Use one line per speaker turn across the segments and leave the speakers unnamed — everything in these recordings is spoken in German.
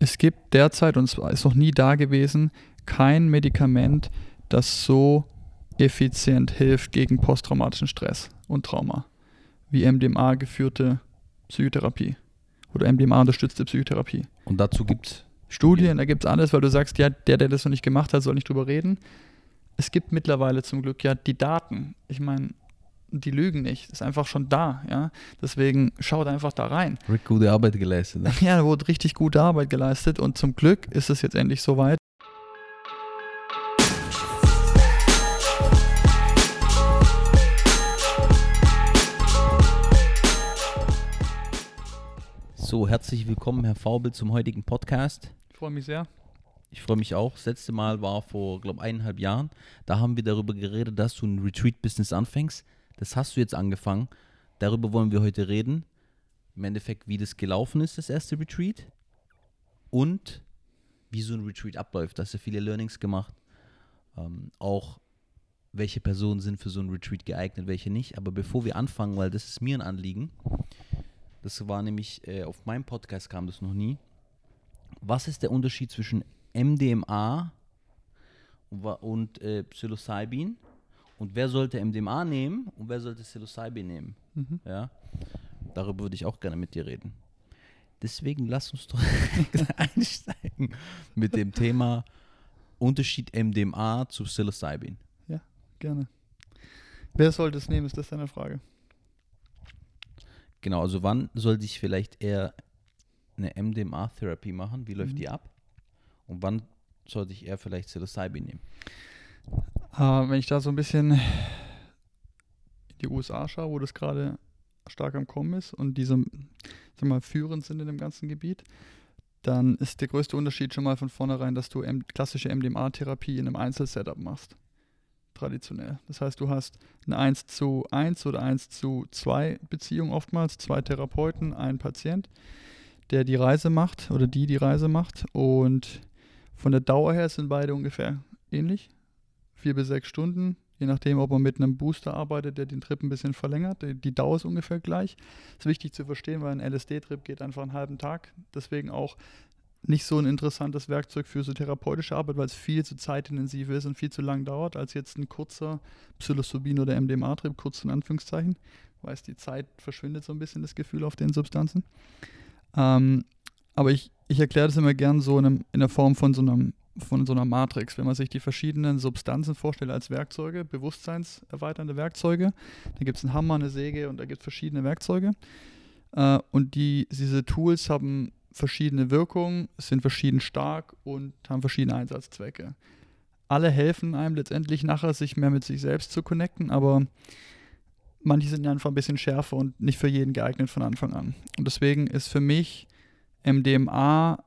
Es gibt derzeit, und es ist noch nie da gewesen, kein Medikament, das so effizient hilft gegen posttraumatischen Stress und Trauma wie MDMA geführte Psychotherapie oder MDMA unterstützte Psychotherapie.
Und dazu gibt es
Studien, da gibt es alles, weil du sagst, ja, der, der das noch nicht gemacht hat, soll nicht drüber reden. Es gibt mittlerweile zum Glück ja die Daten. Ich meine, die lügen nicht. ist einfach schon da, ja. Deswegen schaut einfach da rein.
Rick gute Arbeit geleistet. Ne?
Ja, da wurde richtig gute Arbeit geleistet und zum Glück ist es jetzt endlich soweit.
So, herzlich willkommen, Herr Faubel, zum heutigen Podcast.
Ich freue mich sehr.
Ich freue mich auch. Das letzte Mal war vor, glaube ich, eineinhalb Jahren. Da haben wir darüber geredet, dass du ein Retreat-Business anfängst. Das hast du jetzt angefangen. Darüber wollen wir heute reden. Im Endeffekt, wie das gelaufen ist, das erste Retreat. Und wie so ein Retreat abläuft. Da hast du viele Learnings gemacht. Ähm, auch welche Personen sind für so ein Retreat geeignet, welche nicht. Aber bevor wir anfangen, weil das ist mir ein Anliegen, das war nämlich, äh, auf meinem Podcast kam das noch nie. Was ist der Unterschied zwischen MDMA und, und äh, Psilocybin? Und wer sollte MDMA nehmen und wer sollte Psilocybin nehmen? Mhm. Ja, darüber würde ich auch gerne mit dir reden. Deswegen lass uns doch einsteigen mit dem Thema Unterschied MDMA zu Psilocybin.
Ja, gerne. Wer sollte es nehmen, ist das deine Frage?
Genau, also wann sollte ich vielleicht eher eine MDMA-Therapie machen? Wie läuft mhm. die ab? Und wann sollte ich eher vielleicht Psilocybin nehmen?
Uh, wenn ich da so ein bisschen in die USA schaue, wo das gerade stark am Kommen ist und diese, sag mal, führend sind in dem ganzen Gebiet, dann ist der größte Unterschied schon mal von vornherein, dass du klassische MDMA-Therapie in einem Einzelsetup machst traditionell. Das heißt, du hast eine 1 zu 1 oder 1 zu 2 Beziehung oftmals, zwei Therapeuten, ein Patient, der die Reise macht oder die die Reise macht. Und von der Dauer her sind beide ungefähr ähnlich. Vier bis sechs Stunden, je nachdem, ob man mit einem Booster arbeitet, der den Trip ein bisschen verlängert. Die Dauer ist ungefähr gleich. Ist wichtig zu verstehen, weil ein LSD-Trip geht einfach einen halben Tag. Deswegen auch nicht so ein interessantes Werkzeug für so therapeutische Arbeit, weil es viel zu zeitintensiv ist und viel zu lang dauert, als jetzt ein kurzer Psilocybin oder MDMA-Trip, kurz in Anführungszeichen. Weiß, die Zeit verschwindet so ein bisschen das Gefühl auf den Substanzen. Ähm, aber ich, ich erkläre das immer gern so in, einem, in der Form von so, einem, von so einer Matrix. Wenn man sich die verschiedenen Substanzen vorstellt als Werkzeuge, bewusstseinserweiternde Werkzeuge, da gibt es einen Hammer, eine Säge und da gibt es verschiedene Werkzeuge. Äh, und die, diese Tools haben verschiedene Wirkungen, sind verschieden stark und haben verschiedene Einsatzzwecke. Alle helfen einem letztendlich nachher, sich mehr mit sich selbst zu connecten, aber manche sind einfach ein bisschen schärfer und nicht für jeden geeignet von Anfang an. Und deswegen ist für mich MDMA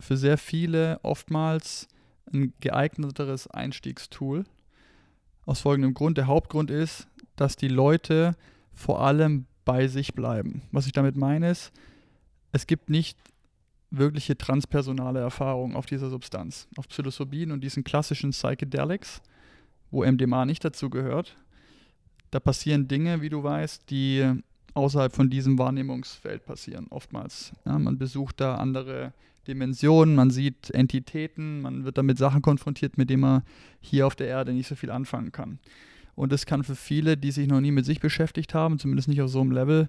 für sehr viele oftmals ein geeigneteres Einstiegstool. Aus folgendem Grund. Der Hauptgrund ist, dass die Leute vor allem bei sich bleiben. Was ich damit meine ist, es gibt nicht wirkliche transpersonale Erfahrung auf dieser Substanz, auf Psilocybin und diesen klassischen Psychedelics, wo MDMA nicht dazu gehört. Da passieren Dinge, wie du weißt, die außerhalb von diesem Wahrnehmungsfeld passieren, oftmals. Ja, man besucht da andere Dimensionen, man sieht Entitäten, man wird damit Sachen konfrontiert, mit denen man hier auf der Erde nicht so viel anfangen kann. Und das kann für viele, die sich noch nie mit sich beschäftigt haben, zumindest nicht auf so einem Level,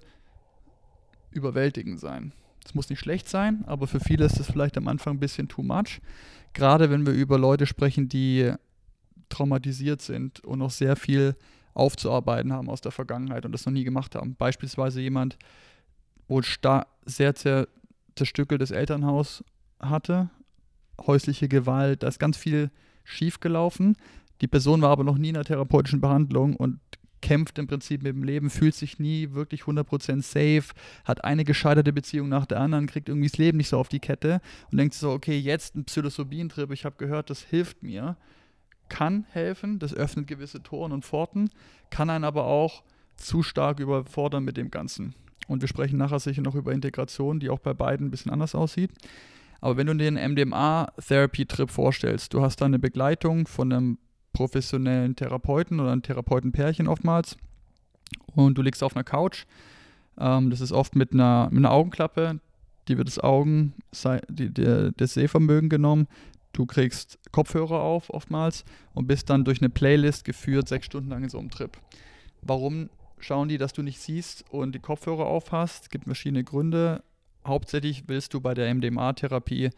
überwältigend sein. Es muss nicht schlecht sein, aber für viele ist es vielleicht am Anfang ein bisschen too much. Gerade wenn wir über Leute sprechen, die traumatisiert sind und noch sehr viel aufzuarbeiten haben aus der Vergangenheit und das noch nie gemacht haben. Beispielsweise jemand, wo sehr, sehr zerstückeltes Elternhaus hatte, häusliche Gewalt, da ist ganz viel schiefgelaufen. Die Person war aber noch nie in einer therapeutischen Behandlung und kämpft im Prinzip mit dem Leben, fühlt sich nie wirklich 100% safe, hat eine gescheiterte Beziehung nach der anderen, kriegt irgendwie das Leben nicht so auf die Kette und denkt so, okay, jetzt ein Psilocybin-Trip, ich habe gehört, das hilft mir, kann helfen, das öffnet gewisse Toren und Pforten, kann einen aber auch zu stark überfordern mit dem Ganzen. Und wir sprechen nachher sicher noch über Integration, die auch bei beiden ein bisschen anders aussieht. Aber wenn du dir einen MDMA-Therapy-Trip vorstellst, du hast da eine Begleitung von einem professionellen Therapeuten oder ein Therapeutenpärchen oftmals und du liegst auf einer Couch. Ähm, das ist oft mit einer, mit einer Augenklappe. dir wird das Augen, die, die, das Sehvermögen genommen, du kriegst Kopfhörer auf oftmals und bist dann durch eine Playlist geführt, sechs Stunden lang in so einem Trip. Warum schauen die, dass du nicht siehst und die Kopfhörer auf hast? Es gibt verschiedene Gründe. Hauptsächlich willst du bei der MDMA-Therapie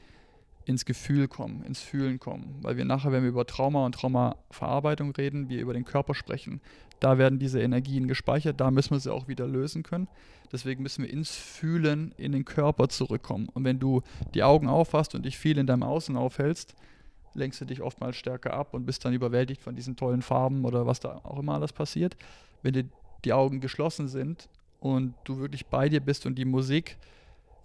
ins Gefühl kommen, ins Fühlen kommen. Weil wir nachher, wenn wir über Trauma und Traumaverarbeitung reden, wir über den Körper sprechen. Da werden diese Energien gespeichert, da müssen wir sie auch wieder lösen können. Deswegen müssen wir ins Fühlen in den Körper zurückkommen. Und wenn du die Augen aufhast und dich viel in deinem Außen aufhältst, lenkst du dich oftmals stärker ab und bist dann überwältigt von diesen tollen Farben oder was da auch immer alles passiert. Wenn dir die Augen geschlossen sind und du wirklich bei dir bist und die Musik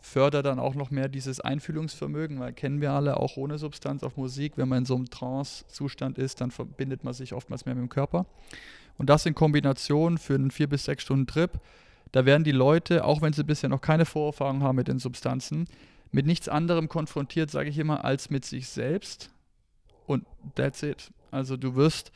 fördert dann auch noch mehr dieses Einfühlungsvermögen, weil kennen wir alle auch ohne Substanz auf Musik, wenn man in so einem Trance-Zustand ist, dann verbindet man sich oftmals mehr mit dem Körper. Und das in Kombination für einen vier bis sechs Stunden Trip, da werden die Leute, auch wenn sie bisher noch keine Vorerfahrung haben mit den Substanzen, mit nichts anderem konfrontiert, sage ich immer, als mit sich selbst. Und that's it. Also du wirst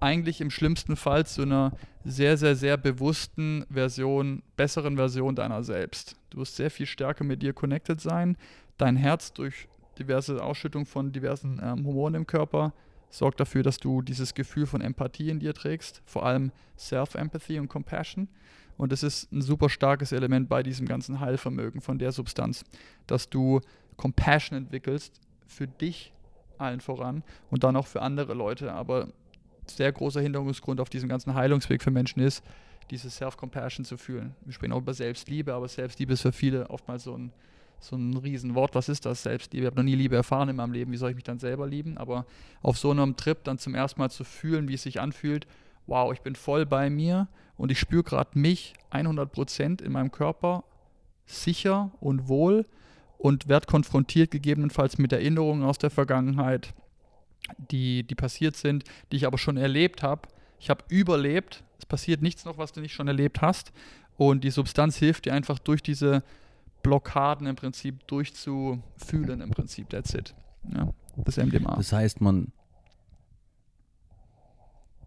eigentlich im schlimmsten Fall zu einer sehr, sehr, sehr bewussten Version, besseren Version deiner selbst. Du wirst sehr viel stärker mit dir connected sein. Dein Herz durch diverse Ausschüttung von diversen ähm, Hormonen im Körper sorgt dafür, dass du dieses Gefühl von Empathie in dir trägst, vor allem Self-Empathy und Compassion. Und das ist ein super starkes Element bei diesem ganzen Heilvermögen von der Substanz, dass du Compassion entwickelst für dich allen voran und dann auch für andere Leute. Aber sehr großer Hinderungsgrund auf diesem ganzen Heilungsweg für Menschen ist, diese Self-Compassion zu fühlen. Wir sprechen auch über Selbstliebe, aber Selbstliebe ist für viele oftmals so ein, so ein Riesenwort. Was ist das, Selbstliebe? Ich habe noch nie Liebe erfahren in meinem Leben. Wie soll ich mich dann selber lieben? Aber auf so einem Trip dann zum ersten Mal zu fühlen, wie es sich anfühlt, wow, ich bin voll bei mir und ich spüre gerade mich 100% in meinem Körper sicher und wohl und werde konfrontiert gegebenenfalls mit Erinnerungen aus der Vergangenheit, die, die passiert sind, die ich aber schon erlebt habe. Ich habe überlebt. Es passiert nichts noch, was du nicht schon erlebt hast. Und die Substanz hilft dir einfach durch diese Blockaden im Prinzip durchzufühlen, im Prinzip. That's it. Ja,
das MDMA. Das heißt, man,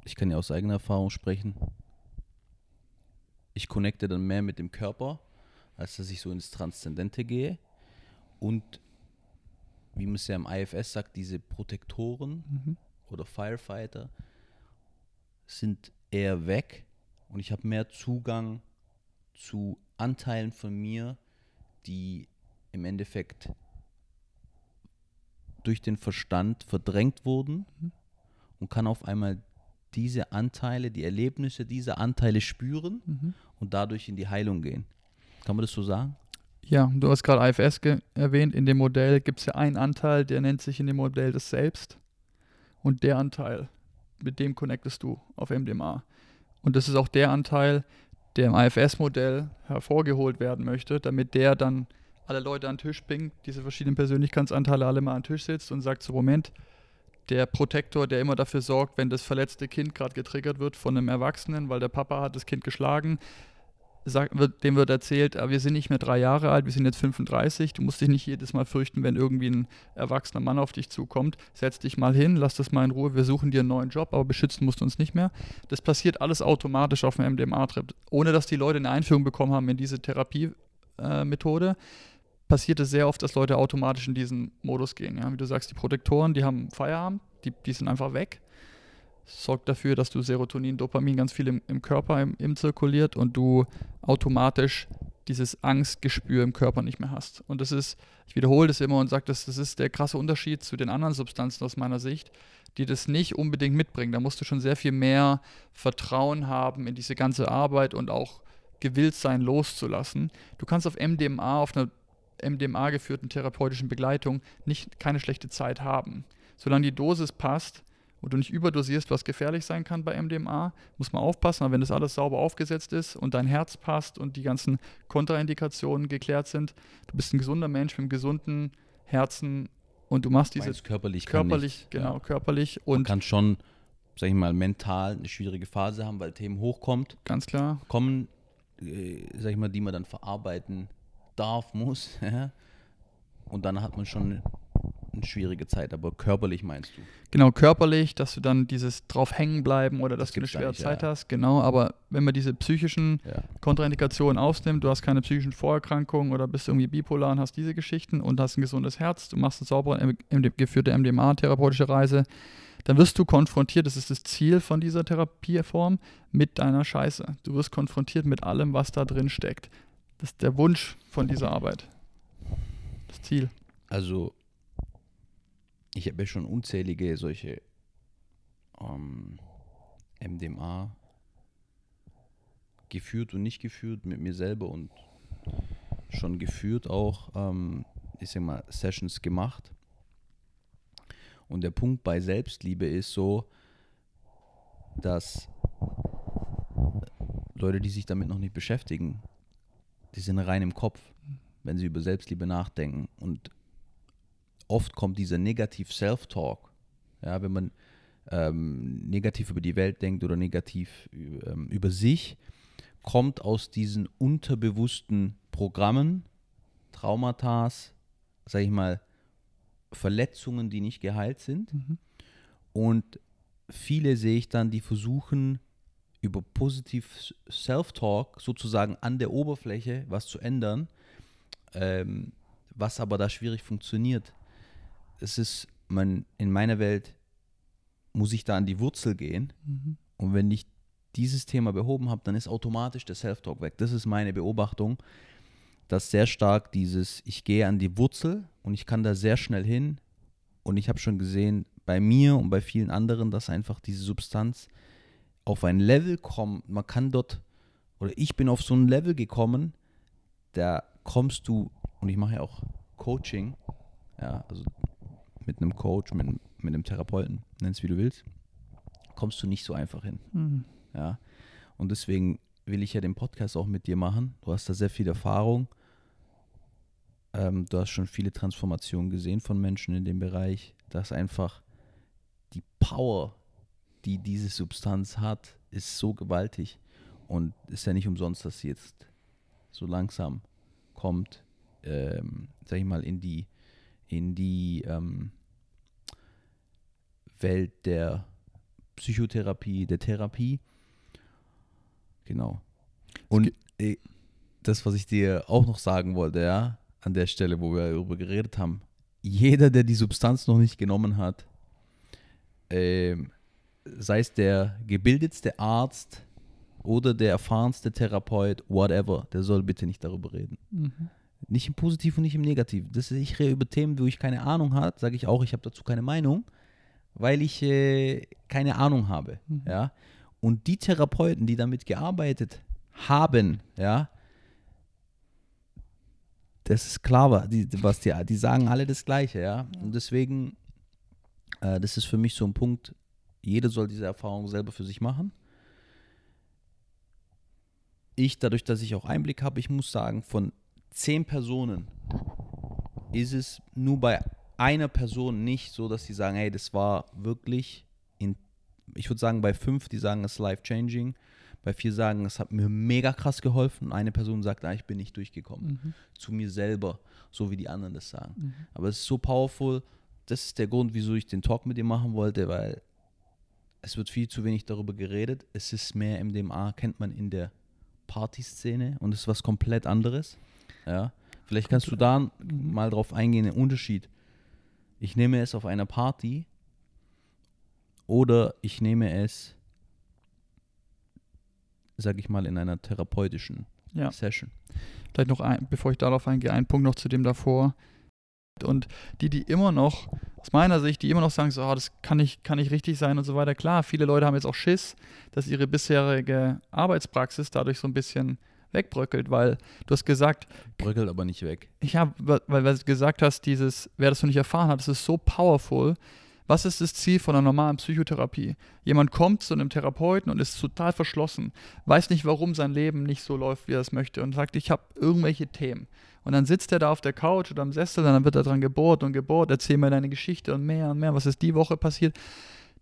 ich kann ja aus eigener Erfahrung sprechen, ich connecte dann mehr mit dem Körper, als dass ich so ins Transzendente gehe. Und wie man es ja im IFS sagt, diese Protektoren mhm. oder Firefighter sind eher weg und ich habe mehr Zugang zu Anteilen von mir, die im Endeffekt durch den Verstand verdrängt wurden mhm. und kann auf einmal diese Anteile, die Erlebnisse dieser Anteile spüren mhm. und dadurch in die Heilung gehen. Kann man das so sagen?
Ja, du hast gerade IFS erwähnt. In dem Modell gibt es ja einen Anteil, der nennt sich in dem Modell das Selbst. Und der Anteil, mit dem connectest du auf MDMA. Und das ist auch der Anteil, der im IFS-Modell hervorgeholt werden möchte, damit der dann alle Leute an den Tisch bringt, diese verschiedenen Persönlichkeitsanteile alle mal an den Tisch sitzt und sagt, so Moment, der Protektor, der immer dafür sorgt, wenn das verletzte Kind gerade getriggert wird von einem Erwachsenen, weil der Papa hat das Kind geschlagen, sagt, wird, dem wird erzählt, ah, wir sind nicht mehr drei Jahre alt, wir sind jetzt 35, du musst dich nicht jedes Mal fürchten, wenn irgendwie ein erwachsener Mann auf dich zukommt. Setz dich mal hin, lass das mal in Ruhe, wir suchen dir einen neuen Job, aber beschützen musst du uns nicht mehr. Das passiert alles automatisch auf dem MDMA-Trip, ohne dass die Leute eine Einführung bekommen haben in diese Therapiemethode. Äh, passiert es sehr oft, dass Leute automatisch in diesen Modus gehen. Ja? Wie du sagst, die Protektoren, die haben Feierabend, die, die sind einfach weg sorgt dafür, dass du Serotonin, Dopamin ganz viel im, im Körper im, im, zirkuliert und du automatisch dieses Angstgespür im Körper nicht mehr hast. Und das ist, ich wiederhole das immer und sage, das, das ist der krasse Unterschied zu den anderen Substanzen aus meiner Sicht, die das nicht unbedingt mitbringen. Da musst du schon sehr viel mehr Vertrauen haben in diese ganze Arbeit und auch gewillt sein, loszulassen. Du kannst auf MDMA, auf einer MDMA geführten therapeutischen Begleitung nicht keine schlechte Zeit haben. Solange die Dosis passt, wo du nicht überdosierst, was gefährlich sein kann bei MDMA, muss man aufpassen, aber wenn das alles sauber aufgesetzt ist und dein Herz passt und die ganzen Kontraindikationen geklärt sind, du bist ein gesunder Mensch mit einem gesunden Herzen und du machst diese
körperlich
körperlich genau ja. körperlich und
man kann schon sag ich mal mental eine schwierige Phase haben, weil Themen hochkommt.
Ganz klar.
Kommen äh, sag ich mal, die man dann verarbeiten darf, muss, und dann hat man schon eine schwierige Zeit, aber körperlich meinst du?
Genau, körperlich, dass du dann dieses drauf hängen bleiben oder dass
Das
du eine schwere
nicht,
Zeit
ja.
hast. Genau, aber wenn man diese psychischen
Ja.
Kontraindikationen ausnimmt, du hast keine psychischen Vorerkrankungen oder bist irgendwie bipolar und hast diese Geschichten und hast ein gesundes Herz, du machst eine saubere, geführte MDMA-therapeutische Reise, dann wirst du konfrontiert, das ist das Ziel von dieser Therapieform, mit deiner Scheiße. Du wirst konfrontiert mit allem, was da drin steckt. Das ist der Wunsch von dieser Arbeit. Das Ziel.
Also, ich habe ja schon unzählige solche ähm, MDMA geführt und nicht geführt mit mir selber und schon geführt auch, ähm, ich sag mal, Sessions gemacht. Und der Punkt bei Selbstliebe ist so, dass Leute, die sich damit noch nicht beschäftigen, die sind rein im Kopf, wenn sie über Selbstliebe nachdenken. Und oft kommt dieser Negativ-Self-Talk, ja, wenn man ähm, negativ über die Welt denkt oder negativ ähm, über sich, kommt aus diesen unterbewussten Programmen, Traumata, sag ich mal, Verletzungen, die nicht geheilt sind. Und viele sehe ich dann, die versuchen über positiv Self-Talk sozusagen an der Oberfläche was zu ändern, ähm, was aber da schwierig funktioniert. Es ist, man, in meiner Welt muss ich da an die Wurzel gehen. Und wenn ich dieses Thema behoben habe, dann ist automatisch der Self-Talk weg. Das ist meine Beobachtung, dass sehr stark dieses, ich gehe an die Wurzel und ich kann da sehr schnell hin. Und ich habe schon gesehen, bei mir und bei vielen anderen, dass einfach diese Substanz auf ein Level kommt. Man kann dort, oder ich bin auf so ein Level gekommen, da kommst du, und ich mache ja auch Coaching, ja, also mit einem Coach, mit, einem- mit einem Therapeuten, nenn es wie du willst, kommst du nicht so einfach hin.
Mhm.
Ja. Und deswegen will ich ja den Podcast auch mit dir machen. Du hast da sehr viel Erfahrung. Ähm, du hast schon viele Transformationen gesehen von Menschen in dem Bereich. dass einfach die Power, die diese Substanz hat, ist so gewaltig. Und ist ja nicht umsonst, dass sie jetzt so langsam kommt, ähm, sag ich mal, in die, in die ähm, Welt der Psychotherapie, der Therapie. Genau. Und äh, das, was ich dir auch noch sagen wollte, ja, an der Stelle, wo wir darüber geredet haben, jeder, der die Substanz noch nicht genommen hat, ähm, sei es der gebildetste Arzt oder der erfahrenste Therapeut, whatever, der soll bitte nicht darüber reden.
Mhm.
Nicht im Positiv und nicht im Negativ. Das ist, ich rede über Themen, wo ich keine Ahnung habe, sage ich auch, ich habe dazu keine Meinung, weil ich äh, keine Ahnung habe.
Mhm.
Ja? Und die Therapeuten, die damit gearbeitet haben, ja, das ist klar, die, was die, die sagen alle das Gleiche, ja. Und deswegen, äh, das ist für mich so ein Punkt, jeder soll diese Erfahrung selber für sich machen. Ich, dadurch, dass ich auch Einblick habe, ich muss sagen, von zehn Personen ist es nur bei einer Person nicht so, dass sie sagen, hey, das war wirklich in, ich würde sagen, bei fünf, die sagen, es ist life-changing, bei vier sagen, es hat mir mega krass geholfen und eine Person sagt, ah, ich bin nicht durchgekommen
Mhm.
zu mir selber, so wie die anderen das sagen.
Mhm.
Aber es ist so powerful, das ist der Grund, wieso ich den Talk mit dir machen wollte, weil es wird viel zu wenig darüber geredet. Es ist mehr MDMA, kennt man in der Partyszene und es ist was komplett anderes. Ja. Vielleicht kannst du da
Mhm.
mal drauf eingehen, den Unterschied. Ich nehme es auf einer Party oder ich nehme es, sag ich mal, in einer therapeutischen
Ja.
Session.
Vielleicht noch ein, bevor ich darauf eingehe, ein Punkt noch zu dem davor. Und die, die immer noch, aus meiner Sicht, die immer noch sagen, so, ah, das kann nicht, kann nicht richtig sein und so weiter. Klar, viele Leute haben jetzt auch Schiss, dass ihre bisherige Arbeitspraxis dadurch so ein bisschen wegbröckelt, weil du hast gesagt,
Bröckelt aber nicht weg.
ich habe, weil, weil du gesagt hast, dieses, wer das noch nicht erfahren hat, das ist so powerful. Was ist das Ziel von einer normalen Psychotherapie? Jemand kommt zu einem Therapeuten und ist total verschlossen, weiß nicht, warum sein Leben nicht so läuft, wie er es möchte und sagt, ich habe irgendwelche Themen. Und dann sitzt er da auf der Couch oder am Sessel und dann wird er dran gebohrt und gebohrt, erzähl mir deine Geschichte und mehr und mehr, was ist die Woche passiert.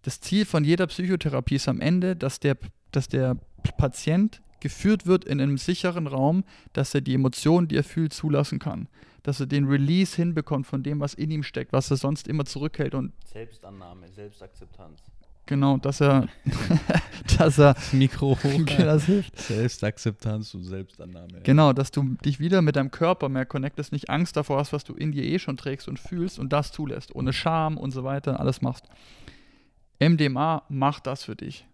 Das Ziel von jeder Psychotherapie ist am Ende, dass der, dass der Patient geführt wird in einem sicheren Raum, dass er die Emotionen, die er fühlt, zulassen kann. dass er den Release hinbekommt von dem, was in ihm steckt, was er sonst immer zurückhält und
Selbstannahme, Selbstakzeptanz.
genau, dass er, dass er,
Mikro hoch.
das hilft.
Selbstakzeptanz und Selbstannahme.
Genau, dass du dich wieder mit deinem Körper mehr connectest, nicht Angst davor hast, was du in dir eh schon trägst und fühlst und das zulässt, ohne Scham und so weiter, alles machst. MDMA macht das für dich.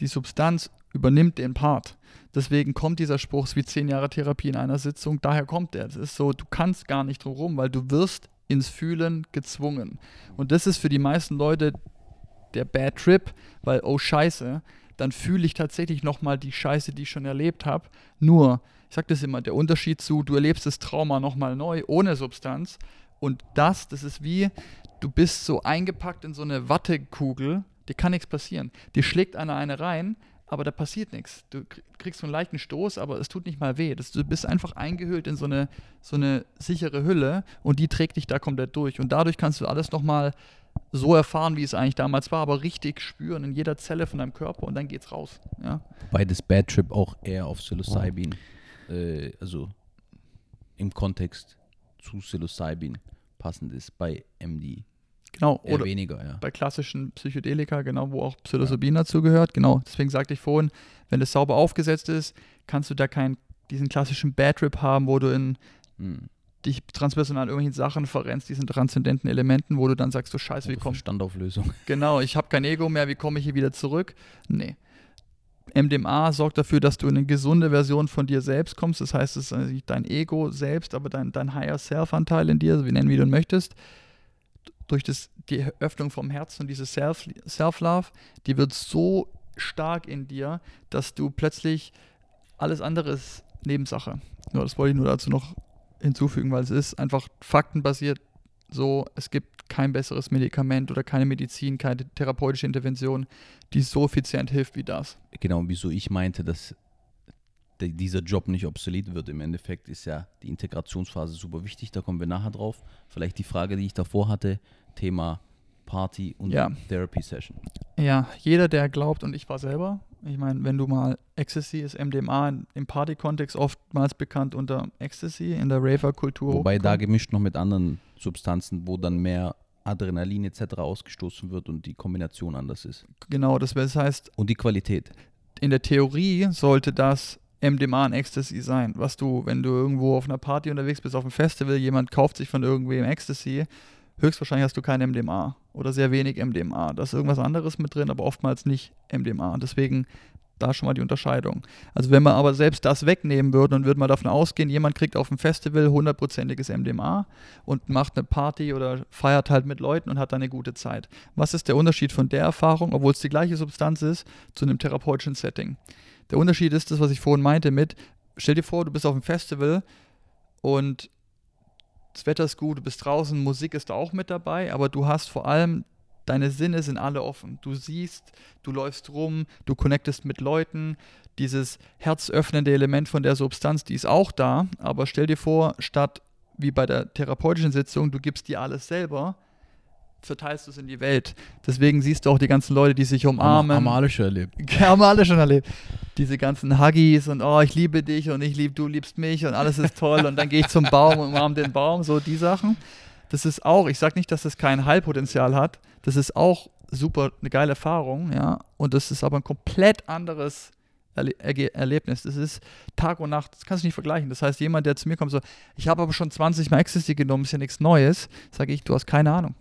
Die Substanz übernimmt den Part. Deswegen kommt dieser Spruch, wie zehn Jahre Therapie in einer Sitzung, daher kommt der. Es ist so, du kannst gar nicht drum rum, weil du wirst ins Fühlen gezwungen. Und das ist für die meisten Leute der Bad Trip, weil, oh Scheiße, dann fühle ich tatsächlich nochmal die Scheiße, die ich schon erlebt habe. Nur, ich sage das immer, der Unterschied zu, du erlebst das Trauma nochmal neu, ohne Substanz. Und das, das ist wie, du bist so eingepackt in so eine Wattekugel, dir kann nichts passieren. Dir schlägt einer eine rein, aber da passiert nichts. Du krie- kriegst so einen leichten Stoß, aber es tut nicht mal weh. Das, du bist einfach eingehüllt in so eine, so eine sichere Hülle und die trägt dich da komplett durch. Und dadurch kannst du alles nochmal so erfahren, wie es eigentlich damals war, aber richtig spüren in jeder Zelle von deinem Körper und dann geht's raus. Ja,
Wobei das Bad Trip auch eher auf Psilocybin, äh, also im Kontext zu Psilocybin passend ist bei MD.
Genau.
Eher
Oder
weniger, ja.
bei klassischen Psychedelika, genau, wo auch Psilocybin dazu gehört. Genau, deswegen sagte ich vorhin, wenn das sauber aufgesetzt ist, kannst du da keinen diesen klassischen Bad Trip haben, wo du in
Hm.
dich transpersonal in irgendwelchen Sachen verrennst, diesen transzendenten Elementen, wo du dann sagst, du Scheiße, wie
Oder
komm,
Verstandauflösung.
genau, ich habe kein Ego mehr, wie komme ich hier wieder zurück? Nee. MDMA sorgt dafür, dass du in eine gesunde Version von dir selbst kommst. Das heißt, es ist nicht dein Ego selbst, aber dein, dein Higher Self-Anteil in dir, wie nennen, wie du ihn möchtest. Durch das, die Öffnung vom Herzen und diese Self- Self-Love, die wird so stark in dir, dass du plötzlich alles andere ist Nebensache. Nur das wollte ich nur dazu noch hinzufügen, weil es ist einfach faktenbasiert so, es gibt kein besseres Medikament oder keine Medizin, keine therapeutische Intervention, die so effizient hilft wie das.
Genau, wieso ich meinte, dass dieser Job nicht obsolet wird. Im Endeffekt ist ja die Integrationsphase super wichtig, da kommen wir nachher drauf. Vielleicht die Frage, die ich davor hatte, Thema Party und
Ja.
Therapy Session.
Ja, jeder, der glaubt, und ich war selber, ich meine, wenn du mal Ecstasy ist MDMA im Party-Kontext oftmals bekannt unter Ecstasy in der Raver-Kultur.
Wobei da gemischt noch mit anderen Substanzen, wo dann mehr Adrenalin etc. ausgestoßen wird und die Kombination anders ist.
Genau, das heißt,
Und die Qualität.
in der Theorie sollte das MDMA und Ecstasy sein, was du, wenn du irgendwo auf einer Party unterwegs bist, auf einem Festival, jemand kauft sich von irgendwem Ecstasy, höchstwahrscheinlich hast du kein MDMA oder sehr wenig MDMA. Da ist irgendwas anderes mit drin, aber oftmals nicht MDMA. Deswegen da schon mal die Unterscheidung. Also wenn man aber selbst das wegnehmen würde und würde mal davon ausgehen, jemand kriegt auf dem Festival hundertprozentiges MDMA und macht eine Party oder feiert halt mit Leuten und hat dann eine gute Zeit. Was ist der Unterschied von der Erfahrung, obwohl es die gleiche Substanz ist, zu einem therapeutischen Setting? Der Unterschied ist das, was ich vorhin meinte mit, stell dir vor, du bist auf einem Festival und das Wetter ist gut, du bist draußen, Musik ist auch mit dabei, aber du hast vor allem, deine Sinne sind alle offen. Du siehst, du läufst rum, du connectest mit Leuten, dieses herzöffnende Element von der Substanz, die ist auch da, aber stell dir vor, statt wie bei der therapeutischen Sitzung, du gibst dir alles selber, verteilst du es in die Welt. Deswegen siehst du auch die ganzen Leute, die sich umarmen.
Haben alle schon erlebt.
Haben alle schon erlebt. Diese ganzen Huggies und oh, ich liebe dich und ich liebe, du liebst mich und alles ist toll und dann gehe ich zum Baum und umarme den Baum, so die Sachen. Das ist auch, ich sage nicht, dass das kein Heilpotenzial hat, das ist auch super eine geile Erfahrung, ja, und das ist aber ein komplett anderes Erle Erlebnis. Das ist Tag und Nacht, das kannst du nicht vergleichen. Das heißt, jemand, der zu mir kommt, so, ich habe aber schon 20 Mal Ecstasy genommen, ist ja nichts Neues, sage ich, du hast keine Ahnung.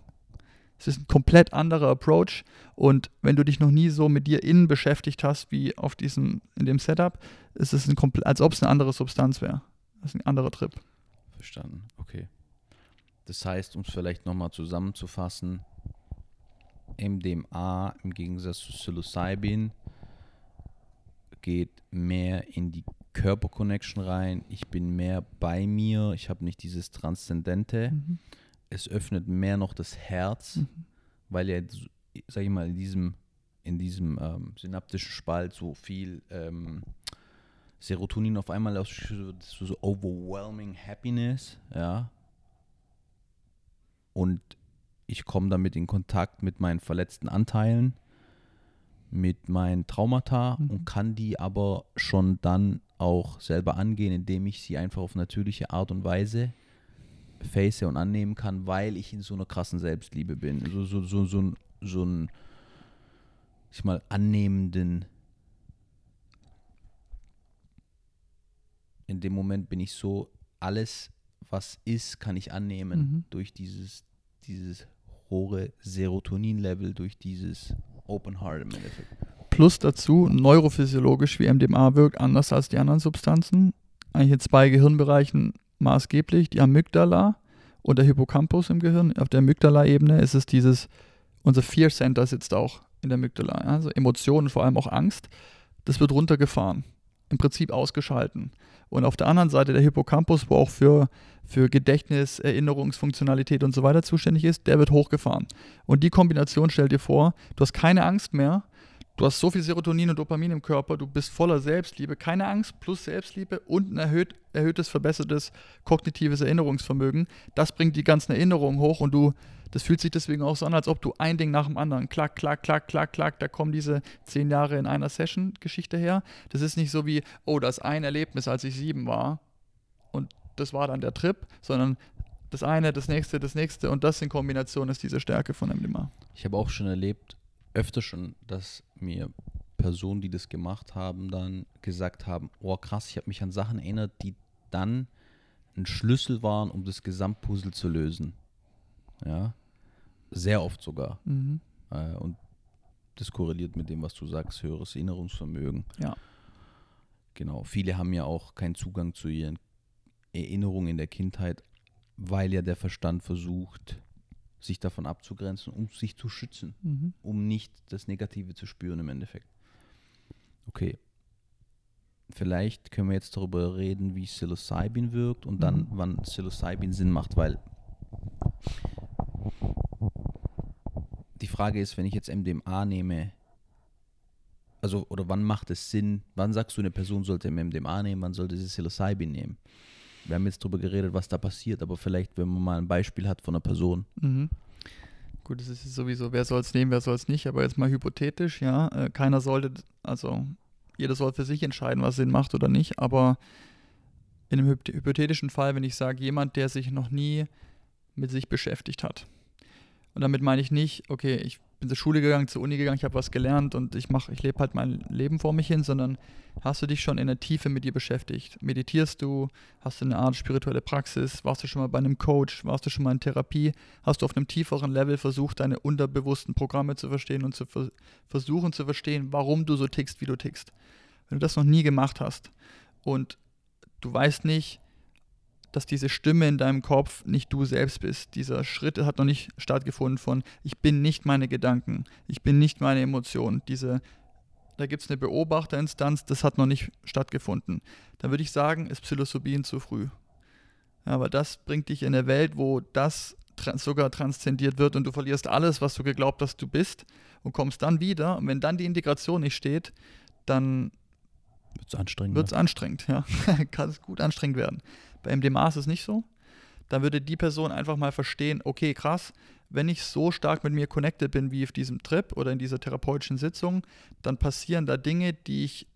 Es ist ein komplett anderer Approach und wenn du dich noch nie so mit dir innen beschäftigt hast wie auf diesem, in dem Setup, ist es ein komple- als ob es eine andere Substanz wäre. Das ist ein anderer Trip.
Verstanden, okay. Das heißt, um es vielleicht nochmal zusammenzufassen, MDMA im Gegensatz zu Psilocybin geht mehr in die Körperconnection rein. Ich bin mehr bei mir. Ich habe nicht dieses Transzendente. Es öffnet mehr noch das Herz,
Mhm.
weil ja, sag ich mal, in diesem, in diesem ähm, synaptischen Spalt so viel ähm, Serotonin auf einmal wird, so, so overwhelming happiness, ja. Und ich komme damit in Kontakt mit meinen verletzten Anteilen, mit meinen Traumata
Mhm.
und kann die aber schon dann auch selber angehen, indem ich sie einfach auf natürliche Art und Weise face und annehmen kann, weil ich in so einer krassen Selbstliebe bin. So, so, so, so, ein- so ein, ich mal, annehmenden. In dem Moment bin ich so, alles, was ist, kann ich annehmen
Mhm.
durch dieses, dieses hohe Serotonin-Level, durch dieses Open Heart im Endeffekt.
Plus dazu, neurophysiologisch wie MDMA wirkt anders als die anderen Substanzen. Eigentlich in zwei Gehirnbereichen maßgeblich, die Amygdala und der Hippocampus im Gehirn. Auf der Amygdala-Ebene ist es dieses, unser Fear Center sitzt auch in der Amygdala. Also Emotionen, vor allem auch Angst, das wird runtergefahren, im Prinzip ausgeschalten. Und auf der anderen Seite der Hippocampus, wo auch für, für Gedächtnis, Erinnerungsfunktionalität und so weiter zuständig ist, der wird hochgefahren. Und die Kombination stell dir vor, du hast keine Angst mehr, Du hast so viel Serotonin und Dopamin im Körper, du bist voller Selbstliebe, keine Angst plus Selbstliebe und ein erhöht, erhöhtes, verbessertes kognitives Erinnerungsvermögen. Das bringt die ganzen Erinnerungen hoch und du, das fühlt sich deswegen auch so an, als ob du ein Ding nach dem anderen, klack, klack, klack, klack, klack, da kommen diese zehn Jahre in einer Session-Geschichte her. Das ist nicht so wie, oh, das ein Erlebnis, als ich sieben war und das war dann der Trip, sondern das eine, das nächste, das nächste und das in Kombination ist diese Stärke von MDMA.
Ich habe auch schon erlebt, öfter schon, dass mir Personen, die das gemacht haben, dann gesagt haben, oh krass, ich habe mich an Sachen erinnert, die dann ein Schlüssel waren, um das Gesamtpuzzle zu lösen. Ja, sehr oft sogar.
Mhm.
Äh, und das korreliert mit dem, was du sagst, höheres Erinnerungsvermögen.
Ja.
Genau. Viele haben ja auch keinen Zugang zu ihren Erinnerungen in der Kindheit, weil ja der Verstand versucht, sich davon abzugrenzen, um sich zu schützen
Mhm.
um nicht das Negative zu spüren im Endeffekt. Okay. Vielleicht können wir jetzt darüber reden, wie Psilocybin wirkt und dann,
Mhm.
wann Psilocybin Sinn macht, weil die Frage ist, wenn ich jetzt MDMA nehme, also, oder wann macht es Sinn, wann sagst du, eine Person sollte MDMA nehmen, wann sollte sie Psilocybin nehmen? Wir haben jetzt darüber geredet, was da passiert, aber vielleicht, wenn man mal ein Beispiel hat von einer Person,
Mhm. Gut, es ist sowieso, wer soll es nehmen, wer soll es nicht, aber jetzt mal hypothetisch, ja, äh, keiner sollte, also jeder soll für sich entscheiden, was Sinn macht oder nicht, aber in einem hyp- hypothetischen Fall, wenn ich sage, jemand, der sich noch nie mit sich beschäftigt hat. Und damit meine ich nicht, okay, ich bin zur Schule gegangen, zur Uni gegangen, ich habe was gelernt und ich mache, ich lebe halt mein Leben vor mich hin, sondern hast du dich schon in der Tiefe mit dir beschäftigt? Meditierst du? Hast du eine Art spirituelle Praxis? Warst du schon mal bei einem Coach? Warst du schon mal in Therapie? Hast du auf einem tieferen Level versucht, deine unterbewussten Programme zu verstehen und zu ver versuchen zu verstehen, warum du so tickst, wie du tickst? Wenn du das noch nie gemacht hast und du weißt nicht, dass diese Stimme in deinem Kopf nicht du selbst bist. Dieser Schritt hat noch nicht stattgefunden von ich bin nicht meine Gedanken, ich bin nicht meine Emotionen. Diese, da gibt es eine Beobachterinstanz, das hat noch nicht stattgefunden. Dann würde ich sagen, ist Psilocybin zu früh. Aber das bringt dich in eine Welt, wo das tra sogar transzendiert wird und du verlierst alles, was du geglaubt hast, du bist und kommst dann wieder. Und wenn dann die Integration nicht steht, dann
wird es anstrengend.
wird es anstrengend, ja. Kann es gut anstrengend werden. Bei MDMA ist es nicht so. Dann würde die Person einfach mal verstehen, okay, krass, wenn ich so stark mit mir connected bin wie auf diesem Trip oder in dieser therapeutischen Sitzung, dann passieren da Dinge, die ich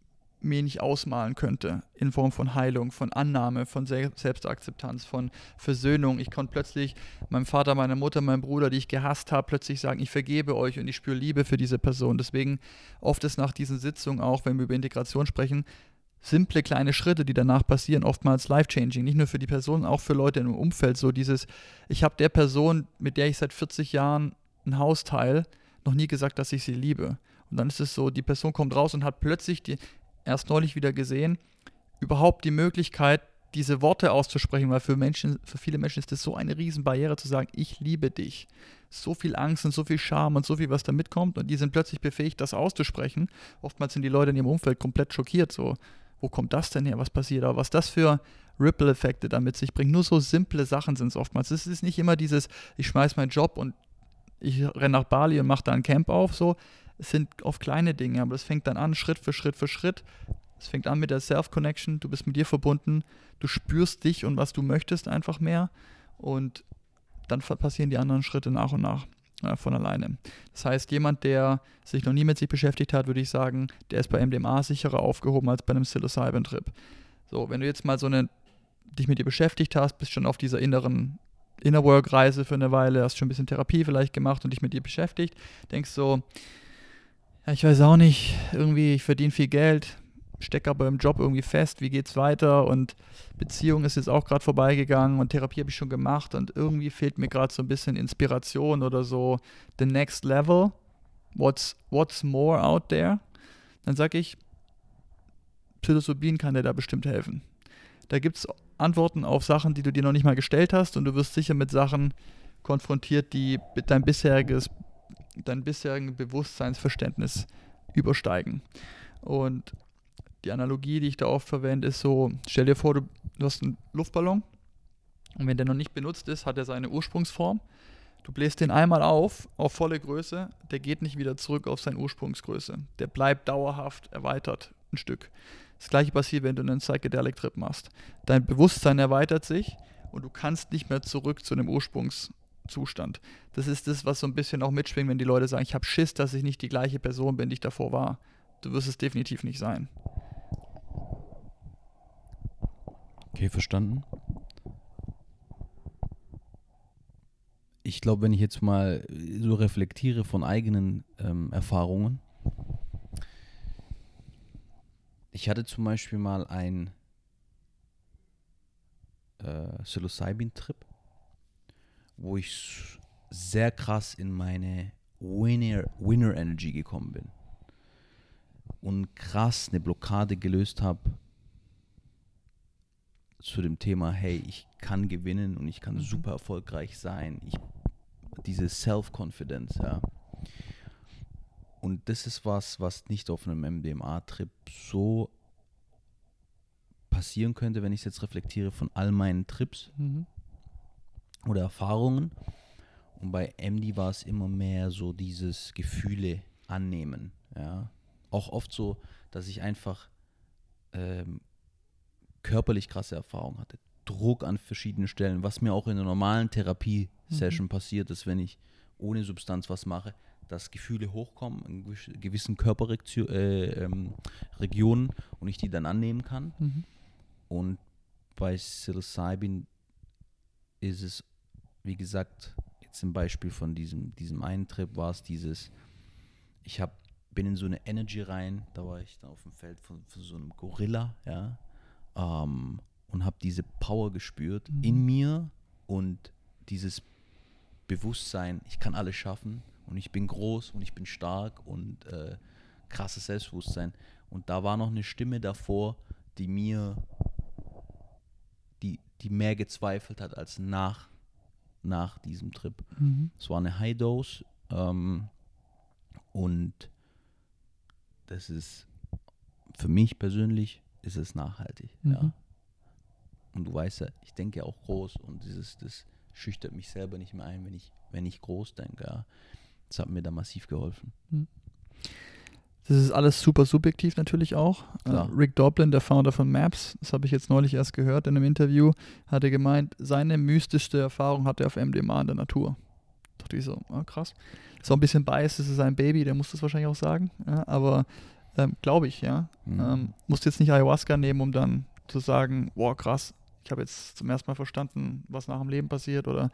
mir nicht ausmalen könnte, in Form von Heilung, von Annahme, von Se Selbstakzeptanz, von Versöhnung. Ich konnte plötzlich meinem Vater, meiner Mutter, meinem Bruder, die ich gehasst habe, plötzlich sagen, ich vergebe euch und ich spüre Liebe für diese Person. Deswegen oft ist nach diesen Sitzungen auch, wenn wir über Integration sprechen, simple kleine Schritte, die danach passieren, oftmals life-changing. Nicht nur für die Person, auch für Leute im Umfeld. So dieses, ich habe der Person, mit der ich seit 40 Jahren ein Haus teile, noch nie gesagt, dass ich sie liebe. Und dann ist es so, die Person kommt raus und hat plötzlich, die, erst neulich wieder gesehen, überhaupt die Möglichkeit, diese Worte auszusprechen, weil für Menschen, für viele Menschen ist das so eine Riesenbarriere zu sagen, ich liebe dich. So viel Angst und so viel Scham und so viel, was da mitkommt und die sind plötzlich befähigt, das auszusprechen. Oftmals sind die Leute in ihrem Umfeld komplett schockiert, so, wo kommt das denn her, was passiert da, was das für Ripple-Effekte damit sich bringt. Nur so simple Sachen sind es oftmals. Es ist nicht immer dieses, ich schmeiß meinen Job und ich renne nach Bali und mache da ein Camp auf, so. Es sind oft kleine Dinge, aber es fängt dann an, Schritt für Schritt für Schritt. Es fängt an mit der Self-Connection, du bist mit dir verbunden, du spürst dich und was du möchtest einfach mehr und dann passieren die anderen Schritte nach und nach äh, von alleine. Das heißt, jemand, der sich noch nie mit sich beschäftigt hat, würde ich sagen, der ist bei MDMA sicherer aufgehoben als bei einem Psilocybin-Trip. So, wenn du jetzt mal so eine, dich mit dir beschäftigt hast, bist schon auf dieser inneren Inner Work Reise für eine Weile, hast schon ein bisschen Therapie vielleicht gemacht und dich mit dir beschäftigt, denkst so, ja, ich weiß auch nicht, irgendwie, ich verdiene viel Geld, stecke aber im Job irgendwie fest, wie geht's weiter und Beziehung ist jetzt auch gerade vorbeigegangen und Therapie habe ich schon gemacht und irgendwie fehlt mir gerade so ein bisschen Inspiration oder so the next level. What's, what's more out there? Dann sage ich, Psilocybin kann dir da bestimmt helfen. Da gibt es Antworten auf Sachen, die du dir noch nicht mal gestellt hast und du wirst sicher mit Sachen konfrontiert, die dein bisheriges, dein bisherigen Bewusstseinsverständnis übersteigen. Und die Analogie, die ich da oft verwende, ist so, stell dir vor, du, hast einen Luftballon und wenn der noch nicht benutzt ist, hat er seine Ursprungsform. Du bläst den einmal auf, auf volle Größe, der geht nicht wieder zurück auf seine Ursprungsgröße. Der bleibt dauerhaft erweitert ein Stück. Das gleiche passiert, wenn du einen Psychedelic Trip machst. Dein Bewusstsein erweitert sich und du kannst nicht mehr zurück zu dem Ursprungszustand. Das ist das, was so ein bisschen auch mitschwingt, wenn die Leute sagen, ich habe Schiss, dass ich nicht die gleiche Person bin, die ich davor war. Du wirst es definitiv nicht sein.
Okay, verstanden. Ich glaube, wenn ich jetzt mal so reflektiere von eigenen ähm, Erfahrungen, ich hatte zum Beispiel mal einen äh, Psilocybin-Trip, wo ich sehr krass in meine Winner, Winner Energy gekommen bin und krass eine Blockade gelöst habe zu dem Thema, hey, ich kann gewinnen und ich kann mhm. super erfolgreich sein. Ich, diese Self-Confidence, ja. Und das ist was, was nicht auf einem MDMA-Trip so passieren könnte, wenn ich es jetzt reflektiere von all meinen Trips mhm. oder Erfahrungen. Und bei MD war es immer mehr so dieses Gefühle annehmen. Ja. Auch oft so, dass ich einfach ähm, körperlich krasse Erfahrungen hatte. Druck an verschiedenen Stellen, was mir auch in einer normalen Therapie-Session mhm. passiert ist, wenn ich ohne Substanz was mache, dass Gefühle hochkommen in gewissen Körperregionen äh, ähm, und ich die dann annehmen kann. Mhm. Und bei Psilocybin ist es, wie gesagt, jetzt im Beispiel von diesem, diesem einen Trip war es dieses, ich hab, bin in so eine Energy rein, da war ich da auf dem Feld von, von so einem Gorilla, ja, ähm, und habe diese Power gespürt mhm. in mir und dieses Bewusstsein, ich kann alles schaffen und ich bin groß und ich bin stark und äh, krasses Selbstbewusstsein. Und da war noch eine Stimme davor, die mir, die, die mehr gezweifelt hat als nach, nach diesem Trip. Mhm. Es war eine High Dose ähm, und das ist für mich persönlich ist es nachhaltig. Mhm. Ja. Und du weißt ja, ich denke auch groß und dieses, das schüchtert mich selber nicht mehr ein, wenn ich, wenn ich groß denke. Ja. Das hat mir da massiv geholfen. Mhm.
Das ist alles super subjektiv natürlich auch. Äh, Rick Doblin, der Founder von Maps, das habe ich jetzt neulich erst gehört in einem Interview, hatte gemeint, seine mystischste Erfahrung hatte er auf MDMA in der Natur. Da dachte ich so, ah, krass. So ein bisschen biased, das ist sein Baby, der muss das wahrscheinlich auch sagen. Ja, aber ähm, Glaube ich, ja. Mhm. Ähm, musst jetzt nicht Ayahuasca nehmen, um dann zu sagen, boah, krass, ich habe jetzt zum ersten Mal verstanden, was nach dem Leben passiert oder